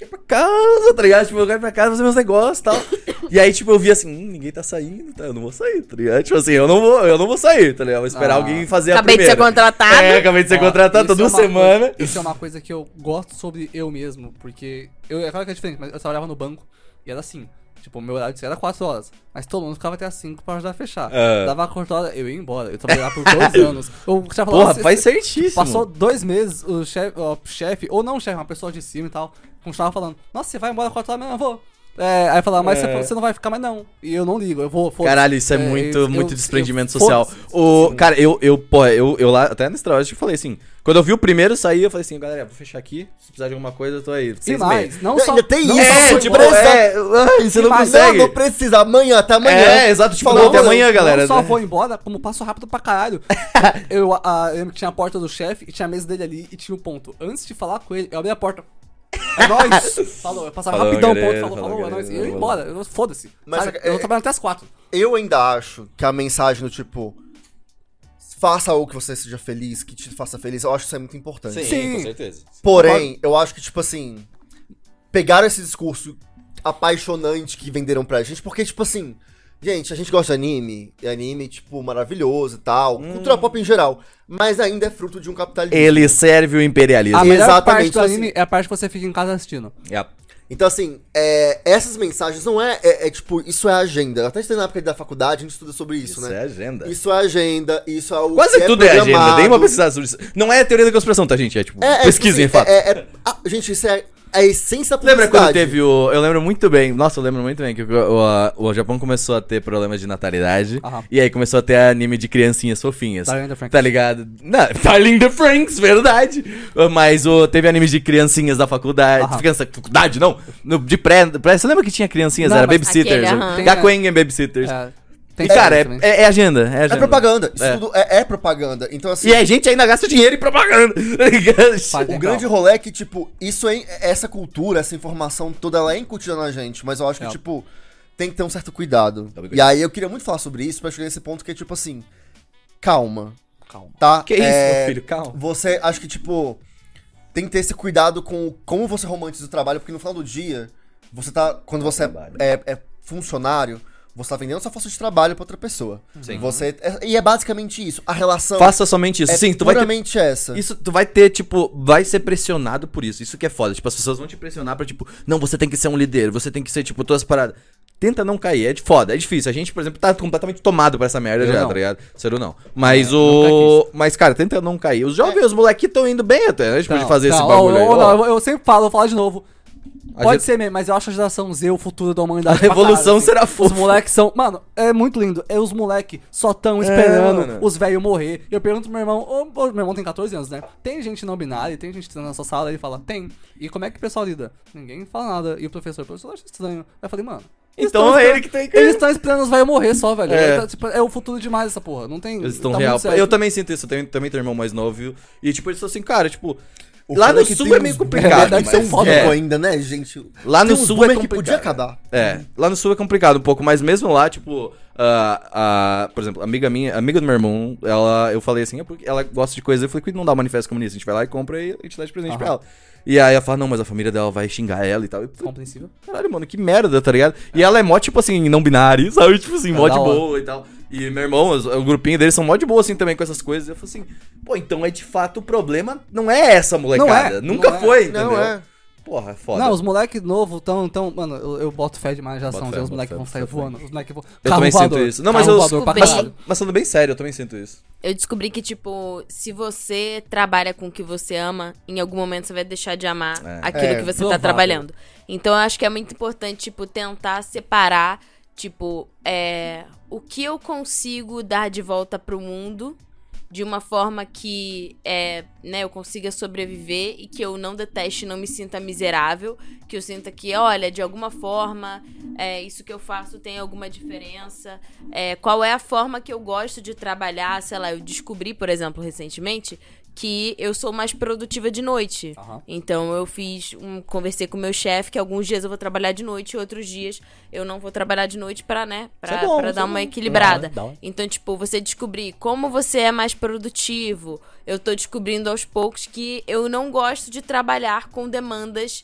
Quer ir pra casa, tá ligado? Tipo, eu quero ir pra casa fazer meus negócios e tal. e aí, tipo, eu vi assim, hum, ninguém tá saindo, tá? Eu não vou sair, tá ligado? Tipo assim, eu não vou, eu não vou sair, tá ligado? Eu Vou esperar Ah. alguém fazer Acabei a de ser primeira. contratado. É, acabei de ser Ó, contratado, isso é semanas. coisa- isso é uma coisa que eu gosto sobre eu mesmo, porque. Eu, é claro que é diferente, mas eu trabalhava no banco e era assim. Tipo, meu horário era 4 horas, mas todo mundo ficava até as 5 pra ajudar a fechar. É. Dava 4 horas, eu ia embora. Eu trabalhava por dois anos. O chefe falou, Porra, "Você- faz você- certíssimo. Passou dois meses, o chefe, o chefe, ou não o chefe, uma pessoa de cima e tal, continuava falando, nossa, você vai embora 4 horas, mas eu vou. É, aí falava, mas É. você, não vai ficar mais não. E eu não ligo, eu vou. Caralho, isso é, muito, eu- muito eu- desprendimento eu- social. O, cara, eu, eu, pô, eu, eu lá, até nesse trabalho, eu falei assim, quando eu vi o primeiro sair, eu falei assim, galera, vou fechar aqui, se precisar de alguma coisa, eu tô aí. E Seis mais, meses. não Não, só. ainda tem não isso, É, tipo, empresa- é, ai, você não Mas consegue. Não, não precisa, amanhã, até amanhã. É, exato, tipo, Falou, não, até amanhã, galera. Não só né? vou embora, como passo rápido pra caralho. eu, a, eu tinha a porta do chefe e tinha a mesa dele ali e tinha um ponto. Antes de falar com ele, eu abri a porta. É nóis! Falou, eu passava Falou, rapidão o galera, ponto, falou, falou, falou, é nóis. E eu ia embora, foda-se. Mas sabe? é- Eu tô trabalhando até as quatro. Eu ainda acho que a mensagem do tipo. Faça algo que você seja feliz, que te faça feliz, eu acho que isso é muito importante. Sim, Sim. com certeza. Porém, eu acho que, tipo assim. Pegaram esse discurso apaixonante que venderam pra gente, porque, tipo assim. Gente, a gente gosta de anime, e anime, tipo, maravilhoso e tal, Hum. cultura pop em geral, mas ainda é fruto de um capitalismo. Ele serve o imperialismo. A melhor Exatamente, parte do assim. anime é a parte que você fica em casa assistindo. Yep. Então, assim, é, essas mensagens não é, é, é, tipo, isso é agenda. Até na época da faculdade, a gente estuda sobre isso, Isso né? é agenda. Isso é agenda, isso é o Quase que tudo é agenda, dei uma pesquisada sobre isso. Não é teoria da conspiração, tá, gente? É tipo, É, é, pesquisem, tipo é assim, fato. é- é- ah, gente, isso é a essência da Lembra quando teve o. Eu lembro muito bem. Nossa, eu lembro muito bem que o, o, o Japão começou a ter problemas de natalidade. Aham. E aí começou a ter anime de criancinhas fofinhas. Darling in the Franxx. Tá ligado? Não, Darling the Franks, verdade. Mas o, teve anime de criancinhas da faculdade. Aham. Criança, faculdade, não. No, de pré, pré. Você lembra que tinha criancinhas? Não, era mas babysitters. aham. Gakuen Babysitters. É, E, tem cara, é, é, é agenda. É, É agenda. propaganda. Isso É. tudo é, é propaganda. Então, assim, E a gente ainda gasta dinheiro em propaganda. o grande rolê é que, tipo, isso é, essa cultura, essa informação toda, ela é incutida na gente. Mas eu acho que, É. tipo, tem que ter um certo cuidado. E aí eu queria muito falar sobre isso pra chegar nesse ponto que é, tipo assim, calma, Calma. tá? Que isso, É, meu filho? Calma. Você, acho que, tipo, tem que ter esse cuidado com como você romantiza o trabalho, porque no final do dia, você tá. Quando você é, é- é funcionário, Você tá vendendo sua força de trabalho pra outra pessoa. Sim. Você, é- e é basicamente isso. A relação Faça somente isso. é Sim, tu vai ter essa. Isso, tu vai ter, tipo, vai ser pressionado por isso. Isso que é foda. Tipo, as pessoas vão te pressionar pra, tipo, não, você tem que ser um líder, você tem que ser, tipo, todas as paradas. Tenta não cair, é de foda, é difícil. A gente, por exemplo, tá completamente tomado por essa merda Eu já, não. tá ligado? Sério não. Mas É, o. Mas, cara, tenta não cair. Os jovens, os moleques estão indo bem até, né? Tipo, de Não, fazer esse não, bagulho ó, aí. ó, eu sempre falo, vou falar de novo. Pode ser mesmo, mas eu acho a geração Z o futuro da humanidade. A pra revolução caralho, assim. será Os fofa. moleques são. Mano, é muito lindo. É os moleques só tão esperando mano. os velhos morrer. Eu pergunto pro meu irmão, ô, ô, meu irmão tem 14 anos, né? Tem gente não binária, tem gente na nossa sala, ele fala, tem. E como é que o pessoal lida? Ninguém fala nada. E o professor, o professor acha estranho. Aí eu falei, mano. Então tão é ele que tem que- Eles estão esperando os velhos morrer só, velho. É. É. tá, tipo, é o futuro demais essa porra. Não tem. Eles estão tá real. Eu também sinto isso, eu tenho, também tenho irmão mais novo. E, tipo, eles são assim, cara, tipo. O lá no é que sul é meio complicado. Deve ser um mas- foda é. ainda, né, gente? Lá no sul é boomer que complicado. podia acabar. É, lá no sul é complicado um pouco, mas mesmo lá, tipo, a, a, por exemplo, amiga minha, amiga do meu irmão, ela, eu falei assim, é porque ela gosta de coisa, eu falei, cuida não dá um manifesto comunista, a gente vai lá e compra e a gente dá de presente pra Aham. ela. E aí ela fala, não, mas a família dela vai xingar ela e tal. Eu falei, Compreensível. caralho, mano, que merda, tá ligado? E ela é mó, tipo assim, não binária, sabe? Tipo assim, É mó de boa e tal. E meu irmão, o grupinho deles são mó de boa, assim, também com essas coisas. Eu falei assim, pô, então é de fato o problema não é essa molecada. é, Nunca não é. foi, entendeu? Não, é. Porra, é foda. Não, os moleques novos tão, tão. Mano, eu, eu boto fé demais fé, Z, Os moleques vão sair voando. Os moleques vão. Eu Carro também voador, sinto isso. Não, mas carro eu- voador caralho. Mas falando bem sério, eu também sinto isso. Eu descobri que, tipo, se você trabalha com o que você ama, em algum momento você vai deixar de amar É. aquilo É, que você provável. tá trabalhando. Então eu acho que é muito importante, tipo, tentar separar, tipo, é, o que eu consigo dar de volta pro mundo de uma forma que é, né, eu consiga sobreviver e que eu não deteste, não me sinta miserável, que eu sinta que, olha, de alguma forma, é, isso que eu faço tem alguma diferença. É, qual é a forma que eu gosto de trabalhar? Sei lá, eu descobri, por exemplo, recentemente, que eu sou mais produtiva de noite. Aham. Então eu fiz um conversei com o meu chefe que alguns dias eu vou trabalhar de noite e outros dias eu não vou trabalhar de noite pra, né, Isso é dar é uma bom. equilibrada. Da hora. Então, tipo, você descobrir como você é mais produtivo. Eu tô descobrindo aos poucos que eu não gosto de trabalhar com demandas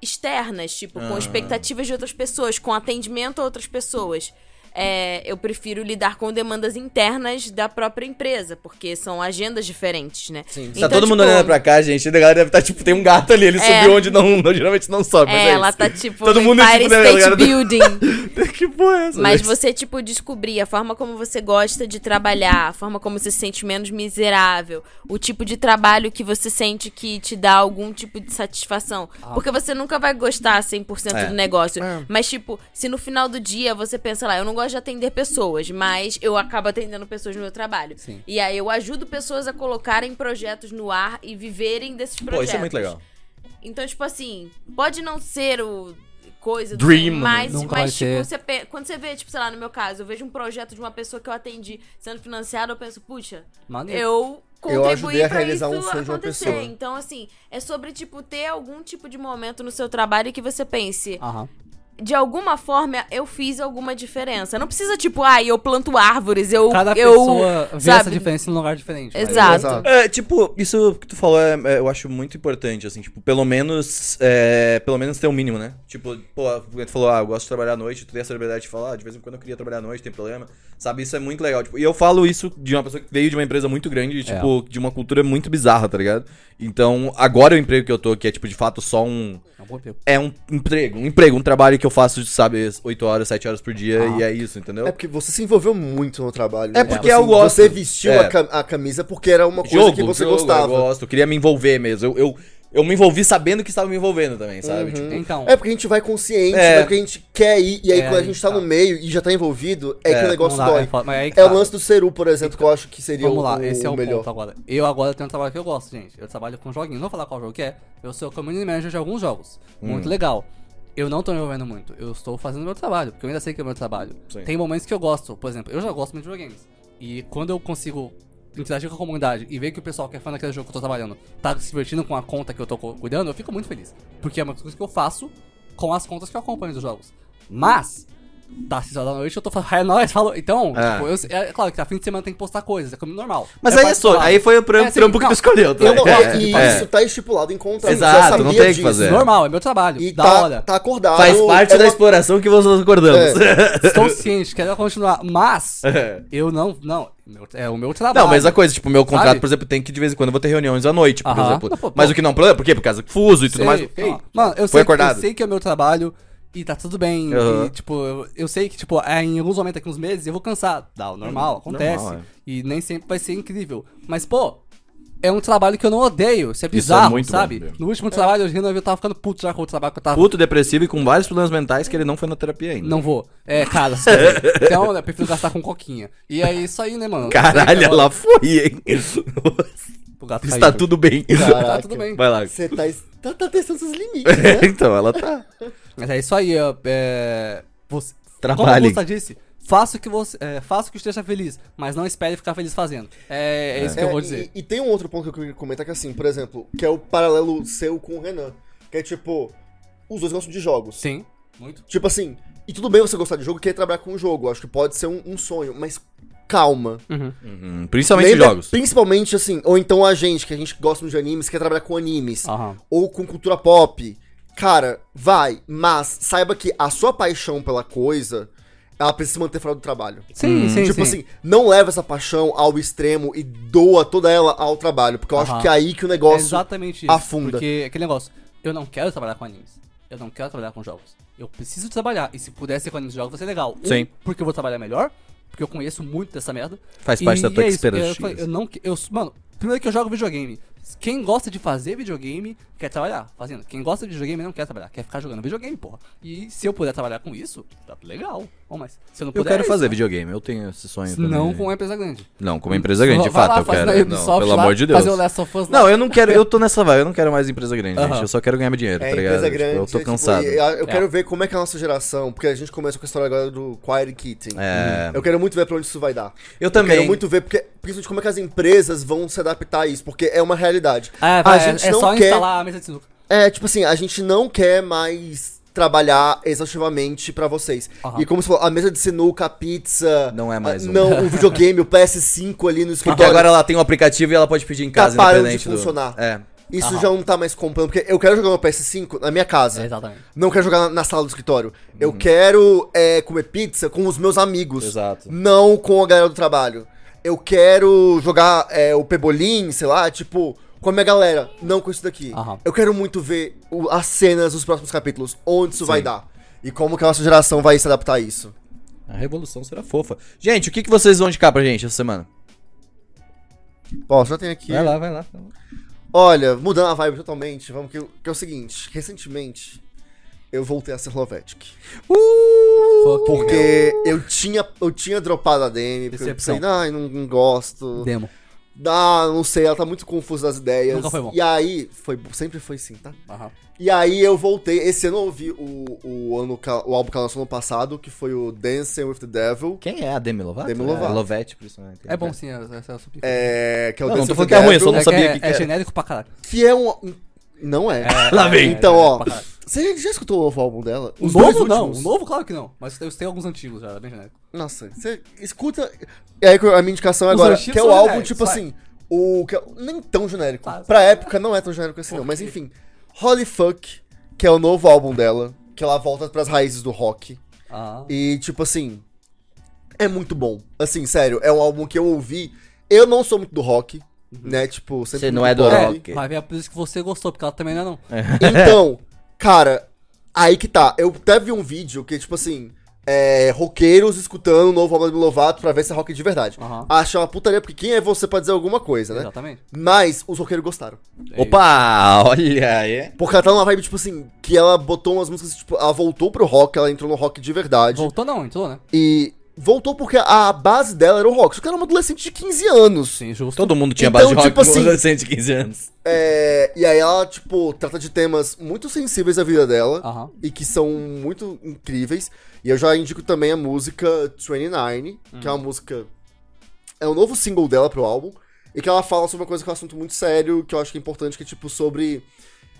externas, tipo, com Ah. expectativas de outras pessoas, com atendimento a outras pessoas. É, eu prefiro lidar com demandas internas da própria empresa, porque são agendas diferentes, né? Sim. Tá Então, todo mundo tipo, olhando pra cá, gente. A galera deve estar, tipo, tem um gato ali. Ele É. subiu onde não, não- geralmente não sobe. É, é ela isso. tá tipo Todo mundo, Empire tipo, né, State do- Building. que porra é essa? Mas gente? você, tipo, descobrir a forma como você gosta de trabalhar, a forma como você se sente menos miserável, o tipo de trabalho que você sente que te dá algum tipo de satisfação. Porque você nunca vai gostar 100% É. do negócio. É. Mas, tipo, se no final do dia você pensa lá, eu não gosto de atender pessoas, mas eu acabo atendendo pessoas no meu trabalho. Sim. E aí eu ajudo pessoas a colocarem projetos no ar e viverem desses projetos. Pô, isso é muito legal. Então, tipo assim, pode não ser o coisa do Dream, sonho, mas, Nunca vai mas tipo, ser. você quando você vê, tipo, sei lá, no meu caso, eu vejo um projeto de uma pessoa que eu atendi sendo financiado, eu penso, puxa, Maneiro. eu Eu a pra realizar isso um sonho de uma acontecer. pessoa. Então, assim, é sobre, tipo, ter algum tipo de momento no seu trabalho que você pense, Aham. De alguma forma eu fiz alguma diferença. Não precisa, tipo, ah, eu planto árvores, eu. Cada eu, pessoa vê essa sabe? diferença em um lugar diferente. Exato. Exato. É, tipo, isso que tu falou é, é, eu acho muito importante, assim, tipo, pelo menos, é, pelo menos ter um mínimo, né? Tipo, pô, tu falou, ah, eu gosto de trabalhar à noite, tu tem essa liberdade de falar, ah, de vez em quando eu queria trabalhar à noite, tem problema, sabe? Isso é muito legal, tipo, e eu falo isso de uma pessoa que veio de uma empresa muito grande, tipo, de uma cultura muito bizarra, tá ligado? Então, agora o emprego que eu tô, que é, tipo, de fato só um, É um bom emprego. é um emprego, um emprego, um trabalho que eu faço, sabe, 8 horas, 7 horas por dia, Ah. e é isso, entendeu? É porque você se envolveu muito no trabalho. É né? porque Tipo eu gosto. Você vestiu É. a, cam- a camisa porque era uma coisa jogo, que você jogo, gostava. Eu gosto, eu queria me envolver mesmo. Eu, eu, eu me envolvi sabendo que estava me envolvendo também, sabe? Uhum. Tipo, Então, É porque a gente vai consciente, É. é porque a gente quer ir, e aí É, quando a gente tá tá. no meio e já tá envolvido, é, É, que o negócio dá, dói. é foda, mas aí que É tá. o lance do Ceru, por exemplo, que eu acho que seria Vamos o, lá, o esse é o melhor. ponto agora. Eu agora tenho um trabalho que eu gosto, gente. Eu trabalho com joguinhos. Não vou falar qual jogo que é. Eu sou community manager de alguns jogos. Hum. Muito legal. Eu não tô me envolvendo muito. Eu estou fazendo meu trabalho, porque eu ainda sei que é meu trabalho. Sim. Tem momentos que eu gosto. Por exemplo, eu já gosto muito de videogames. E quando eu consigo interagir com a comunidade e ver que o pessoal que é fã daquele jogo que eu tô trabalhando tá se divertindo com a conta que eu tô cu- cuidando, eu fico muito feliz. Porque é uma coisa que eu faço com as contas que eu acompanho dos jogos. Mas, tá 6 horas da noite, eu tô falando, é nóis, falou. Então, É. tipo, eu, é claro que a fim de semana tem que postar coisas, é como normal. Mas É aí é trabalho. aí foi o trampo, É, sim, trampo que tu escolheu, tá? Eu não- É, e é. isso tá estipulado em contrato. Exato, não tem o que fazer. Normal, é meu trabalho. E da tá, hora. tá acordado. Faz parte é da uma- exploração que nós acordamos. Estou ciente, quero continuar. Mas, É. eu não, não, meu- é o meu trabalho. Não, mesma coisa, tipo, meu contrato, Sabe? por exemplo, tem que de vez em quando eu vou ter reuniões à noite, por Aham. exemplo. Não, pô, Mas pô. o que não é problema, por quê? Por causa do fuso e tudo mais. Ei, Mano, eu sei, acordado. eu sei que é o meu trabalho e tá tudo bem. Aham. E, tipo, eu, eu sei que, tipo, é, em alguns momentos, daqui uns meses, eu vou cansar. Dá, o normal, acontece. normal, é. E nem sempre vai ser incrível. Mas, pô, é um trabalho que eu não odeio. Isso é bizarro, muito bom, sabe? no último trabalho, eu renovei, eu tava ficando puto já com o trabalho que eu tava. Puto, depressivo e com vários problemas mentais que ele não foi na terapia ainda. Não vou. É, cara, então eu prefiro gastar com coquinha. E é isso aí, né, mano? Caralho, ela foi, hein? O gato Está caiu. tudo bem. Caraca. Tá tudo bem. Vai lá. Você tá, tá, tá testando seus limites, né? então, ela tá. Mas é isso aí, é, é, você, Trabalhe. Como você disse, faça o que você, é, faça o que esteja feliz, mas não espere ficar feliz fazendo. É, é isso que eu É, vou e- dizer. E, tem um outro ponto que eu queria comentar que é assim, por exemplo, que é o paralelo seu com o Renan. Que é tipo, os dois gostam de jogos. Sim, muito. Tipo assim, e tudo bem você gostar de jogo e querer trabalhar com o jogo. Acho que pode ser um, um sonho, mas calma. Uhum, principalmente Lembra- jogos. Principalmente assim, ou então a gente, que a gente gosta muito de animes, quer trabalhar com animes. Aham. Ou com cultura pop. Cara, vai, mas saiba que a sua paixão pela coisa, ela precisa se manter fora do trabalho. Sim, sim, tipo sim. assim, não leva essa paixão ao extremo e doa toda ela ao trabalho. Porque eu acho que é aí que o É negócio. exatamente isso. afunda. Porque aquele negócio, eu não quero trabalhar com animes. Eu não quero trabalhar com jogos. Eu preciso trabalhar. E se puder ser com animes e jogos, vai ser legal. Um, Sim. porque eu vou trabalhar melhor. Porque eu conheço muito dessa merda. Faz parte da tua é isso, expertise. Eu, eu não. Eu, mano, primeiro que eu jogo videogame. Quem gosta de fazer videogame quer trabalhar fazendo. Quem gosta de videogame não quer trabalhar, quer ficar jogando videogame, porra. E se eu puder trabalhar com isso, tá legal. Bom, mas se eu não Eu puder. quero é fazer isso, videogame, eu tenho esse sonho Não também. com uma empresa grande. Não, com uma empresa grande, de Vai fato, lá, eu quero. Não, pelo lá, amor de Deus. Fazer o Last of Us lá. Não, eu não quero, eu tô nessa vibe, eu não quero mais empresa grande, Aham. gente. Eu só quero ganhar meu dinheiro, É, tá ligado? empresa Tipo, grande. eu tô é, tipo, cansado. e eu, eu É. quero ver como é que é a nossa geração, porque a gente começa com a história agora do Quiet Kitten. É. Eu quero muito ver pra onde isso vai dar. Eu também. quero muito ver, porque, principalmente como é que as empresas vão se adaptar a isso, porque é uma realidade. É, a vai, gente é não só quer. instalar a mesa de sinuca. É, tipo assim, a gente não quer mais trabalhar exaustivamente pra vocês. Aham. E como você falou, a mesa de sinuca, a pizza. Não é mais um. Não, o videogame, o PS5 ali no Porque escritório. agora ela tem um aplicativo e ela pode pedir em Tá casa, parando de independente do... funcionar. É. Isso Aham. já não tá mais comprando, porque eu quero jogar no PS5 na minha casa. É, exatamente. Não quero jogar na, na sala do escritório. Eu quero é, comer pizza com os meus amigos. Exato. Não com a galera do trabalho. Eu quero jogar é, o Pebolim, sei lá, tipo, com a minha galera. Não com isso daqui. Aham. Eu quero muito ver o- as cenas dos próximos capítulos. Onde isso vai Sim. dar. E como que a nossa geração vai se adaptar a isso. A revolução será fofa. Gente, o que, que vocês vão indicar pra gente essa semana? Ó, já tem aqui. Vai lá, vai lá. Olha, mudando a vibe totalmente, vamos que, que é o seguinte. Recentemente, eu voltei a ser Helvetic. Fuck Porque eu tinha, eu tinha dropado a DM, porque eu pensei, ai, não, não gosto. Demo. Ah, não sei, ela tá muito confusa das ideias. Nunca foi bom. E aí, foi, sempre foi assim, tá? Aham. E aí eu voltei, esse ano eu ouvi o, o, ano, o álbum que ela lançou no passado, que foi o Dancing with the Devil, Quem é a Demi Lovato? Demi Lovato. É, Lovete, por isso. né? É bom sim, essa é a é, que é o Não, não Dancing tô with falando que é ruim, eu só não É que sabia é, que que é genérico pra caralho. que é um... Não é. Lá vem. Então, ó, caralho. Você já escutou o novo álbum dela? O Os novo não, o novo claro que não. Mas eu tenho alguns antigos já, bem genérico. Nossa, você escuta. E aí a minha indicação é Os agora, que é o álbum, genéricos, tipo vai. assim, o. Que é, nem tão genérico. Tá. Pra época não é tão genérico assim, não. Mas enfim. Holy Fuck, que é o novo álbum dela, que ela volta pras raízes do rock. Ah. E, tipo assim. É muito bom. Assim, sério, é um álbum que eu ouvi. Eu não sou muito do rock, né? Tipo, sempre Você não é do rock. Vai ver é por isso que você gostou, porque ela também não é não. Então, cara, aí que tá. Eu até vi um vídeo que, tipo assim, é, roqueiros escutando o novo álbum do Lovato pra ver se é rock de verdade. Aham. Acha uma putaria, porque quem é você pra dizer alguma coisa, né? Exatamente. Mas os roqueiros gostaram. É Opa, olha aí. Porque ela tá numa vibe, tipo assim, que ela botou umas músicas, tipo, ela voltou pro rock, ela entrou no rock de verdade. Voltou não, entrou, né? E voltou porque a base dela era o rock. Só que ela era uma adolescente de 15 anos. Sim, justo. Todo mundo tinha Então, base de rock tipo assim- adolescente de 15 anos. É, e aí ela, tipo, trata de temas muito sensíveis à vida dela. Aham. e que são muito incríveis. E eu já indico também a música 29, que é uma música. É o novo single dela pro álbum. E que ela fala sobre uma coisa que é um assunto muito sério, que eu acho que é importante, que é tipo sobre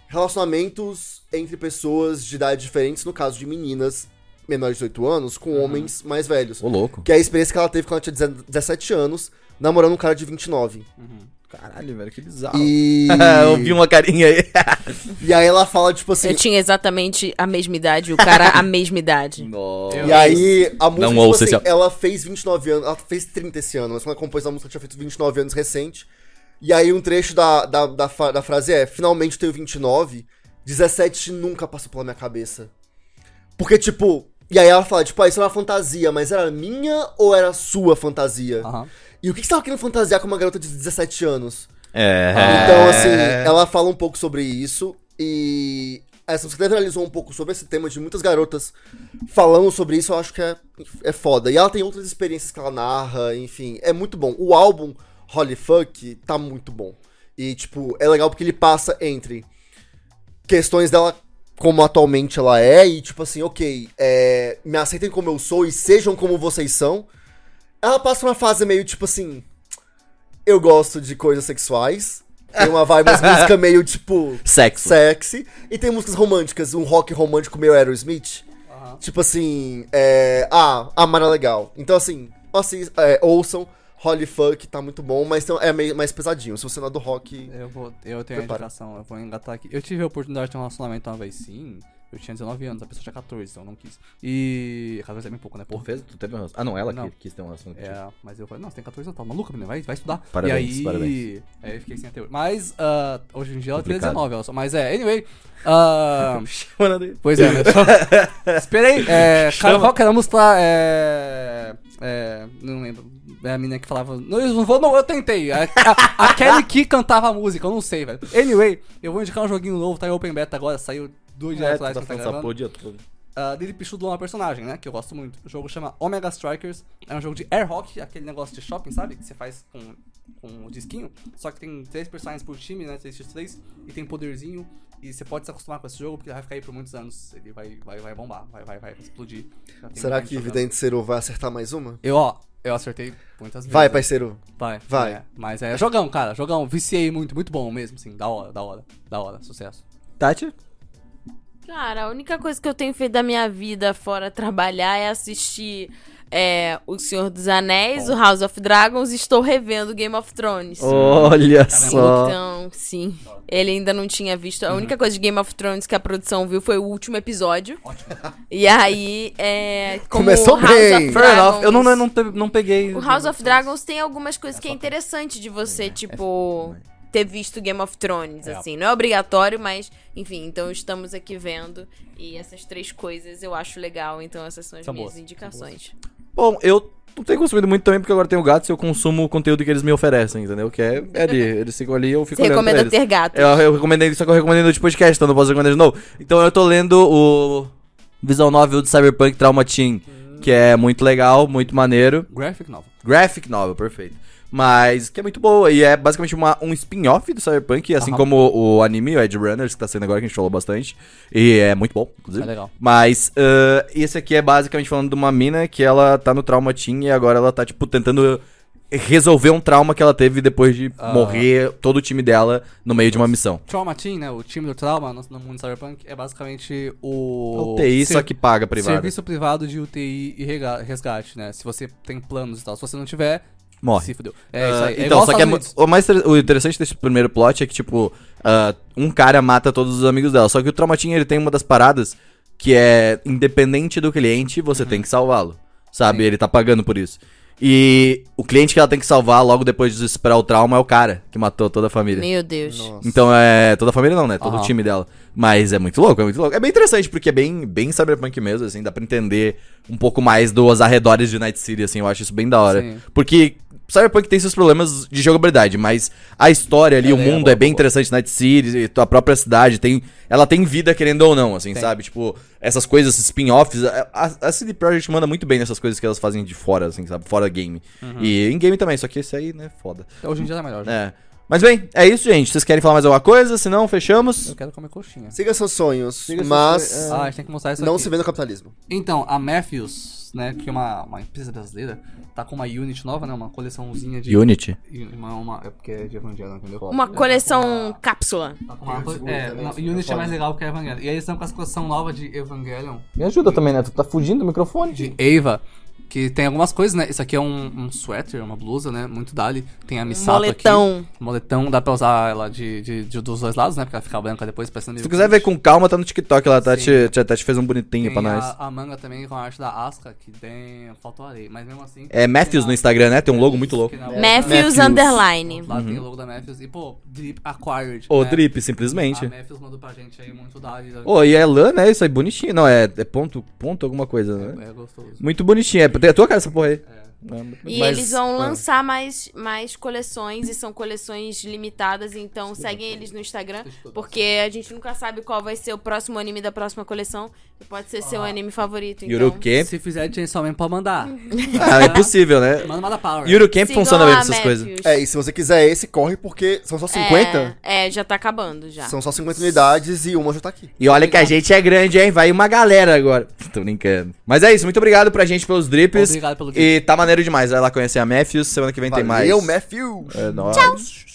relacionamentos entre pessoas de idades diferentes, no caso de meninas menores de 18 anos com homens mais velhos. Ô, louco. Que é a experiência que ela teve quando ela tinha 17 anos, namorando um cara de 29. Caralho, velho, que bizarro. E. Eu vi uma carinha aí. E aí ela fala, tipo assim. Eu tinha exatamente a mesma idade, o cara a mesma idade. Nossa. E aí, a música, Não tipo ouça assim, esse- ela fez 29 anos, ela fez 30 esse ano, mas quando ela compôs a música, ela tinha feito 29 anos recente. E aí, um trecho da, da, da, da frase é: Finalmente tenho 29, 17 nunca passou pela minha cabeça. Porque, tipo. E aí ela fala, tipo, ah, isso é uma fantasia, mas era minha ou era sua fantasia? Aham. E o que que você tava querendo fantasiar com uma garota de 17 anos? É. Então, assim, ela fala um pouco sobre isso e essa música realizou um pouco sobre esse tema de muitas garotas falando sobre isso, eu acho que é, é foda. E ela tem outras experiências que ela narra, enfim, é muito bom. O álbum Holy Fuck tá muito bom. E, tipo, é legal porque ele passa entre questões dela como atualmente ela é e, tipo assim, ok, é, me aceitem como eu sou e sejam como vocês são. Ela passa uma fase meio, tipo assim, eu gosto de coisas sexuais. Tem uma vibe, umas músicas meio, tipo, Sexo. sexy. E tem músicas românticas, um rock romântico meio Aerosmith. Tipo assim, é... Ah, Amar é legal. Então, assim, assis- é, ouçam. Holy Fuck tá muito bom, mas é meio mais pesadinho. Se você não é do rock... Eu, vou, eu tenho a indicação, eu vou engatar aqui. Eu tive a oportunidade de ter um relacionamento uma vez, sim. Eu tinha 19 anos, a pessoa tinha 14, então eu não quis. E. 14 é bem pouco, né, Tu porra? fez? Tu teve um? Ah, não, ela Não. que quis ter um relacionamento. É, mas eu falei, não, você tem 14 anos, tá maluca, menina, vai, vai estudar. Parabéns, e aí, parabéns. Aí eu fiquei sem até hoje. Mas, ah, hoje em dia ela tem Complicado. 19, ela só, mas é, anyway. ah, contigo. pois é, né? Só- Esperei, é, que era a lá? É, é, não lembro. É a menina que falava. Não, eu não vou, não, eu tentei. A, a, a Kelly que cantava a música, eu não sei, velho. Anyway, eu vou indicar um joguinho novo, tá em Open Beta agora, saiu dois dias É, atrás que tá gravando. porra dia todo. Uh, dele pichudo é uma personagem, né? Que eu gosto muito. O jogo chama Omega Strikers. É um jogo de air hockey, aquele negócio de shopping, sabe? Que você faz com, com o disquinho. Só que tem três personagens por time, né? 3x3. E tem poderzinho. E você pode se acostumar com esse jogo, porque ele vai ficar aí por muitos anos. Ele vai, vai, vai bombar, vai, vai, vai explodir. Será que. Vidente Seru vai acertar mais uma? Eu, ó, eu acertei muitas vezes. Vai, parceiro. Vai. Vai. é. mas é jogão, cara. Jogão. Viciei muito, muito bom mesmo, sim. Da hora, da hora. Da hora. Sucesso. Tati? Cara, a única coisa que eu tenho feito da minha vida fora trabalhar é assistir é, O Senhor dos Anéis, o House of Dragons e estou revendo Game of Thrones. Olha só. Então, sim. Ele ainda não tinha visto. A única coisa de Game of Thrones que a produção viu foi o último episódio. E aí, é. Como Começou o House bem. of Fair enough. Dragons- Eu não, não, não peguei. O House of Dragons tem algumas coisas que é interessante de você, tipo, ter visto Game of Thrones, É. assim. Não é obrigatório, mas, enfim, então estamos aqui vendo. E essas três coisas eu acho legal, então essas são as São minhas boas, indicações. Bom, eu não tenho consumido muito também, porque agora tenho gatos e eu consumo o conteúdo que eles me oferecem, entendeu? Que é, é ali. Eles ficam ali e eu fico Você olhando recomenda eles. ter gato? Eu, eu recomendei, só que eu recomendei no último podcast, então não posso recomendar de novo. Então eu tô lendo o Visual Novel de Cyberpunk Trauma Team, que é muito legal, muito maneiro. Graphic novel. Graphic novel, perfeito. Mas que é muito boa. E é basicamente uma, um spin-off do Cyberpunk, assim Aham. como o, anime, o Edge Runners, que tá saindo agora, que a gente falou bastante. E é muito bom, inclusive. É legal. Mas ah, esse aqui é basicamente falando de uma mina que ela tá no Trauma Team e agora ela tá, tipo, tentando resolver um trauma que ela teve depois de Ah. morrer todo o time dela no meio de uma missão. Trauma Team, né? O time do Trauma no, no mundo Cyberpunk é basicamente o. UTI, ser- só que paga privado. Serviço privado de UTI e resgate, né? Se você tem planos e tal. Se você não tiver, Morre. se fudeu. É isso Ah, aí. É então, só que é, o mais o interessante desse primeiro plot é que, tipo, ah, um cara mata todos os amigos dela. Só que o Traumatinho, ele tem uma das paradas que é independente do cliente, você tem que salvá-lo. Sabe? Sim. Ele tá pagando por isso. E o cliente que ela tem que salvar logo depois de esperar o trauma é o cara que matou toda a família. Meu Deus. Nossa. Então é. Toda a família não, né? Todo o Aham. time dela. Mas é muito louco, é muito louco. É bem interessante, porque é bem, bem cyberpunk mesmo, assim, dá pra entender um pouco mais dos arredores de Night City, assim, eu acho isso bem da hora. Sim. Porque Cyberpunk tem seus problemas de jogabilidade, mas a história ali, É, o é, mundo boa, é bem boa. interessante, Night City, a própria cidade, tem, ela tem vida querendo ou não, assim, Tem. sabe? Tipo, essas coisas, spin-offs, a, a, a CD Projekt manda muito bem nessas coisas que elas fazem de fora, assim, sabe? Fora game. Uhum. E em game também, só que esse aí, né, foda. Hoje em dia tá melhor. já. É. Mas bem, é isso, gente. Vocês querem falar mais alguma coisa? Se não, fechamos. Eu quero comer coxinha. Siga seus sonhos, Siga seus mas sonhos, Ah, a gente tem que mostrar isso não aqui. se vê no capitalismo. Então, a Matthews, né, que é uma, uma empresa brasileira, tá com uma unit nova, né, uma coleçãozinha de... Unity. Uma, uma, é porque é de Evangelho, entendeu? Uma coleção cápsula. Tá com uma- é, não, Unity é mais legal que Evangelion. E aí eles estão com essa coleção nova de Evangelion, Me ajuda também, né? Tu tá fugindo do microfone. de Eva, que tem algumas coisas, né? Isso aqui é um, um sweater, uma blusa, né? Muito dali. Tem a Misato moletão. aqui. Moletão, dá pra usar ela de, de, de- dos dois lados, né? Porque ela fica branca depois, parecendo Se tu quiser ver com calma, tá no TikTok lá. A Tati, a Tati fez um bonitinho Tem pra nós. a, a manga também com a arte da Asuka, que tem... Faltou areia, mas mesmo assim... É Matthews no Instagram, né? Tem um logo muito louco. Matthews Matthews. Underline. Lá tem o logo da Matthews. E, pô, Drip Acquired. Ô, né? Drip, A simplesmente. Matthews mandou pra gente aí muito dali. Ô, e é lã, né? Isso aí, bonitinho. Não, é, é ponto, ponto alguma coisa, né? É gostoso. Muito bonitinho. É, tem a tua cara essa porra aí. É, muito E Mas- eles vão ah. lançar mais, mais coleções e são coleções limitadas, então seguem eles no Instagram, porque a gente nunca sabe qual vai ser o próximo anime da próxima coleção, e pode ser seu anime favorito, então... Yuru Camp. Se fizer Chainsaw Man, pode mandar. Ah, é possível, né? Manda Mada Power. Yuru Camp Sigam funciona bem essas coisas. É, e se você quiser esse, corre porque são só 50. É, é, já tá acabando já. São só 50 unidades e uma já tá aqui. E olha que a gente é grande, hein? Vai uma galera agora. Tô brincando. Mas é isso, muito obrigado pra gente pelos drips. Obrigado pelo E tá maneiro demais. Vai lá conhecer a Matthews. Semana que vem tem mais. Valeu, Matthews! É nóis.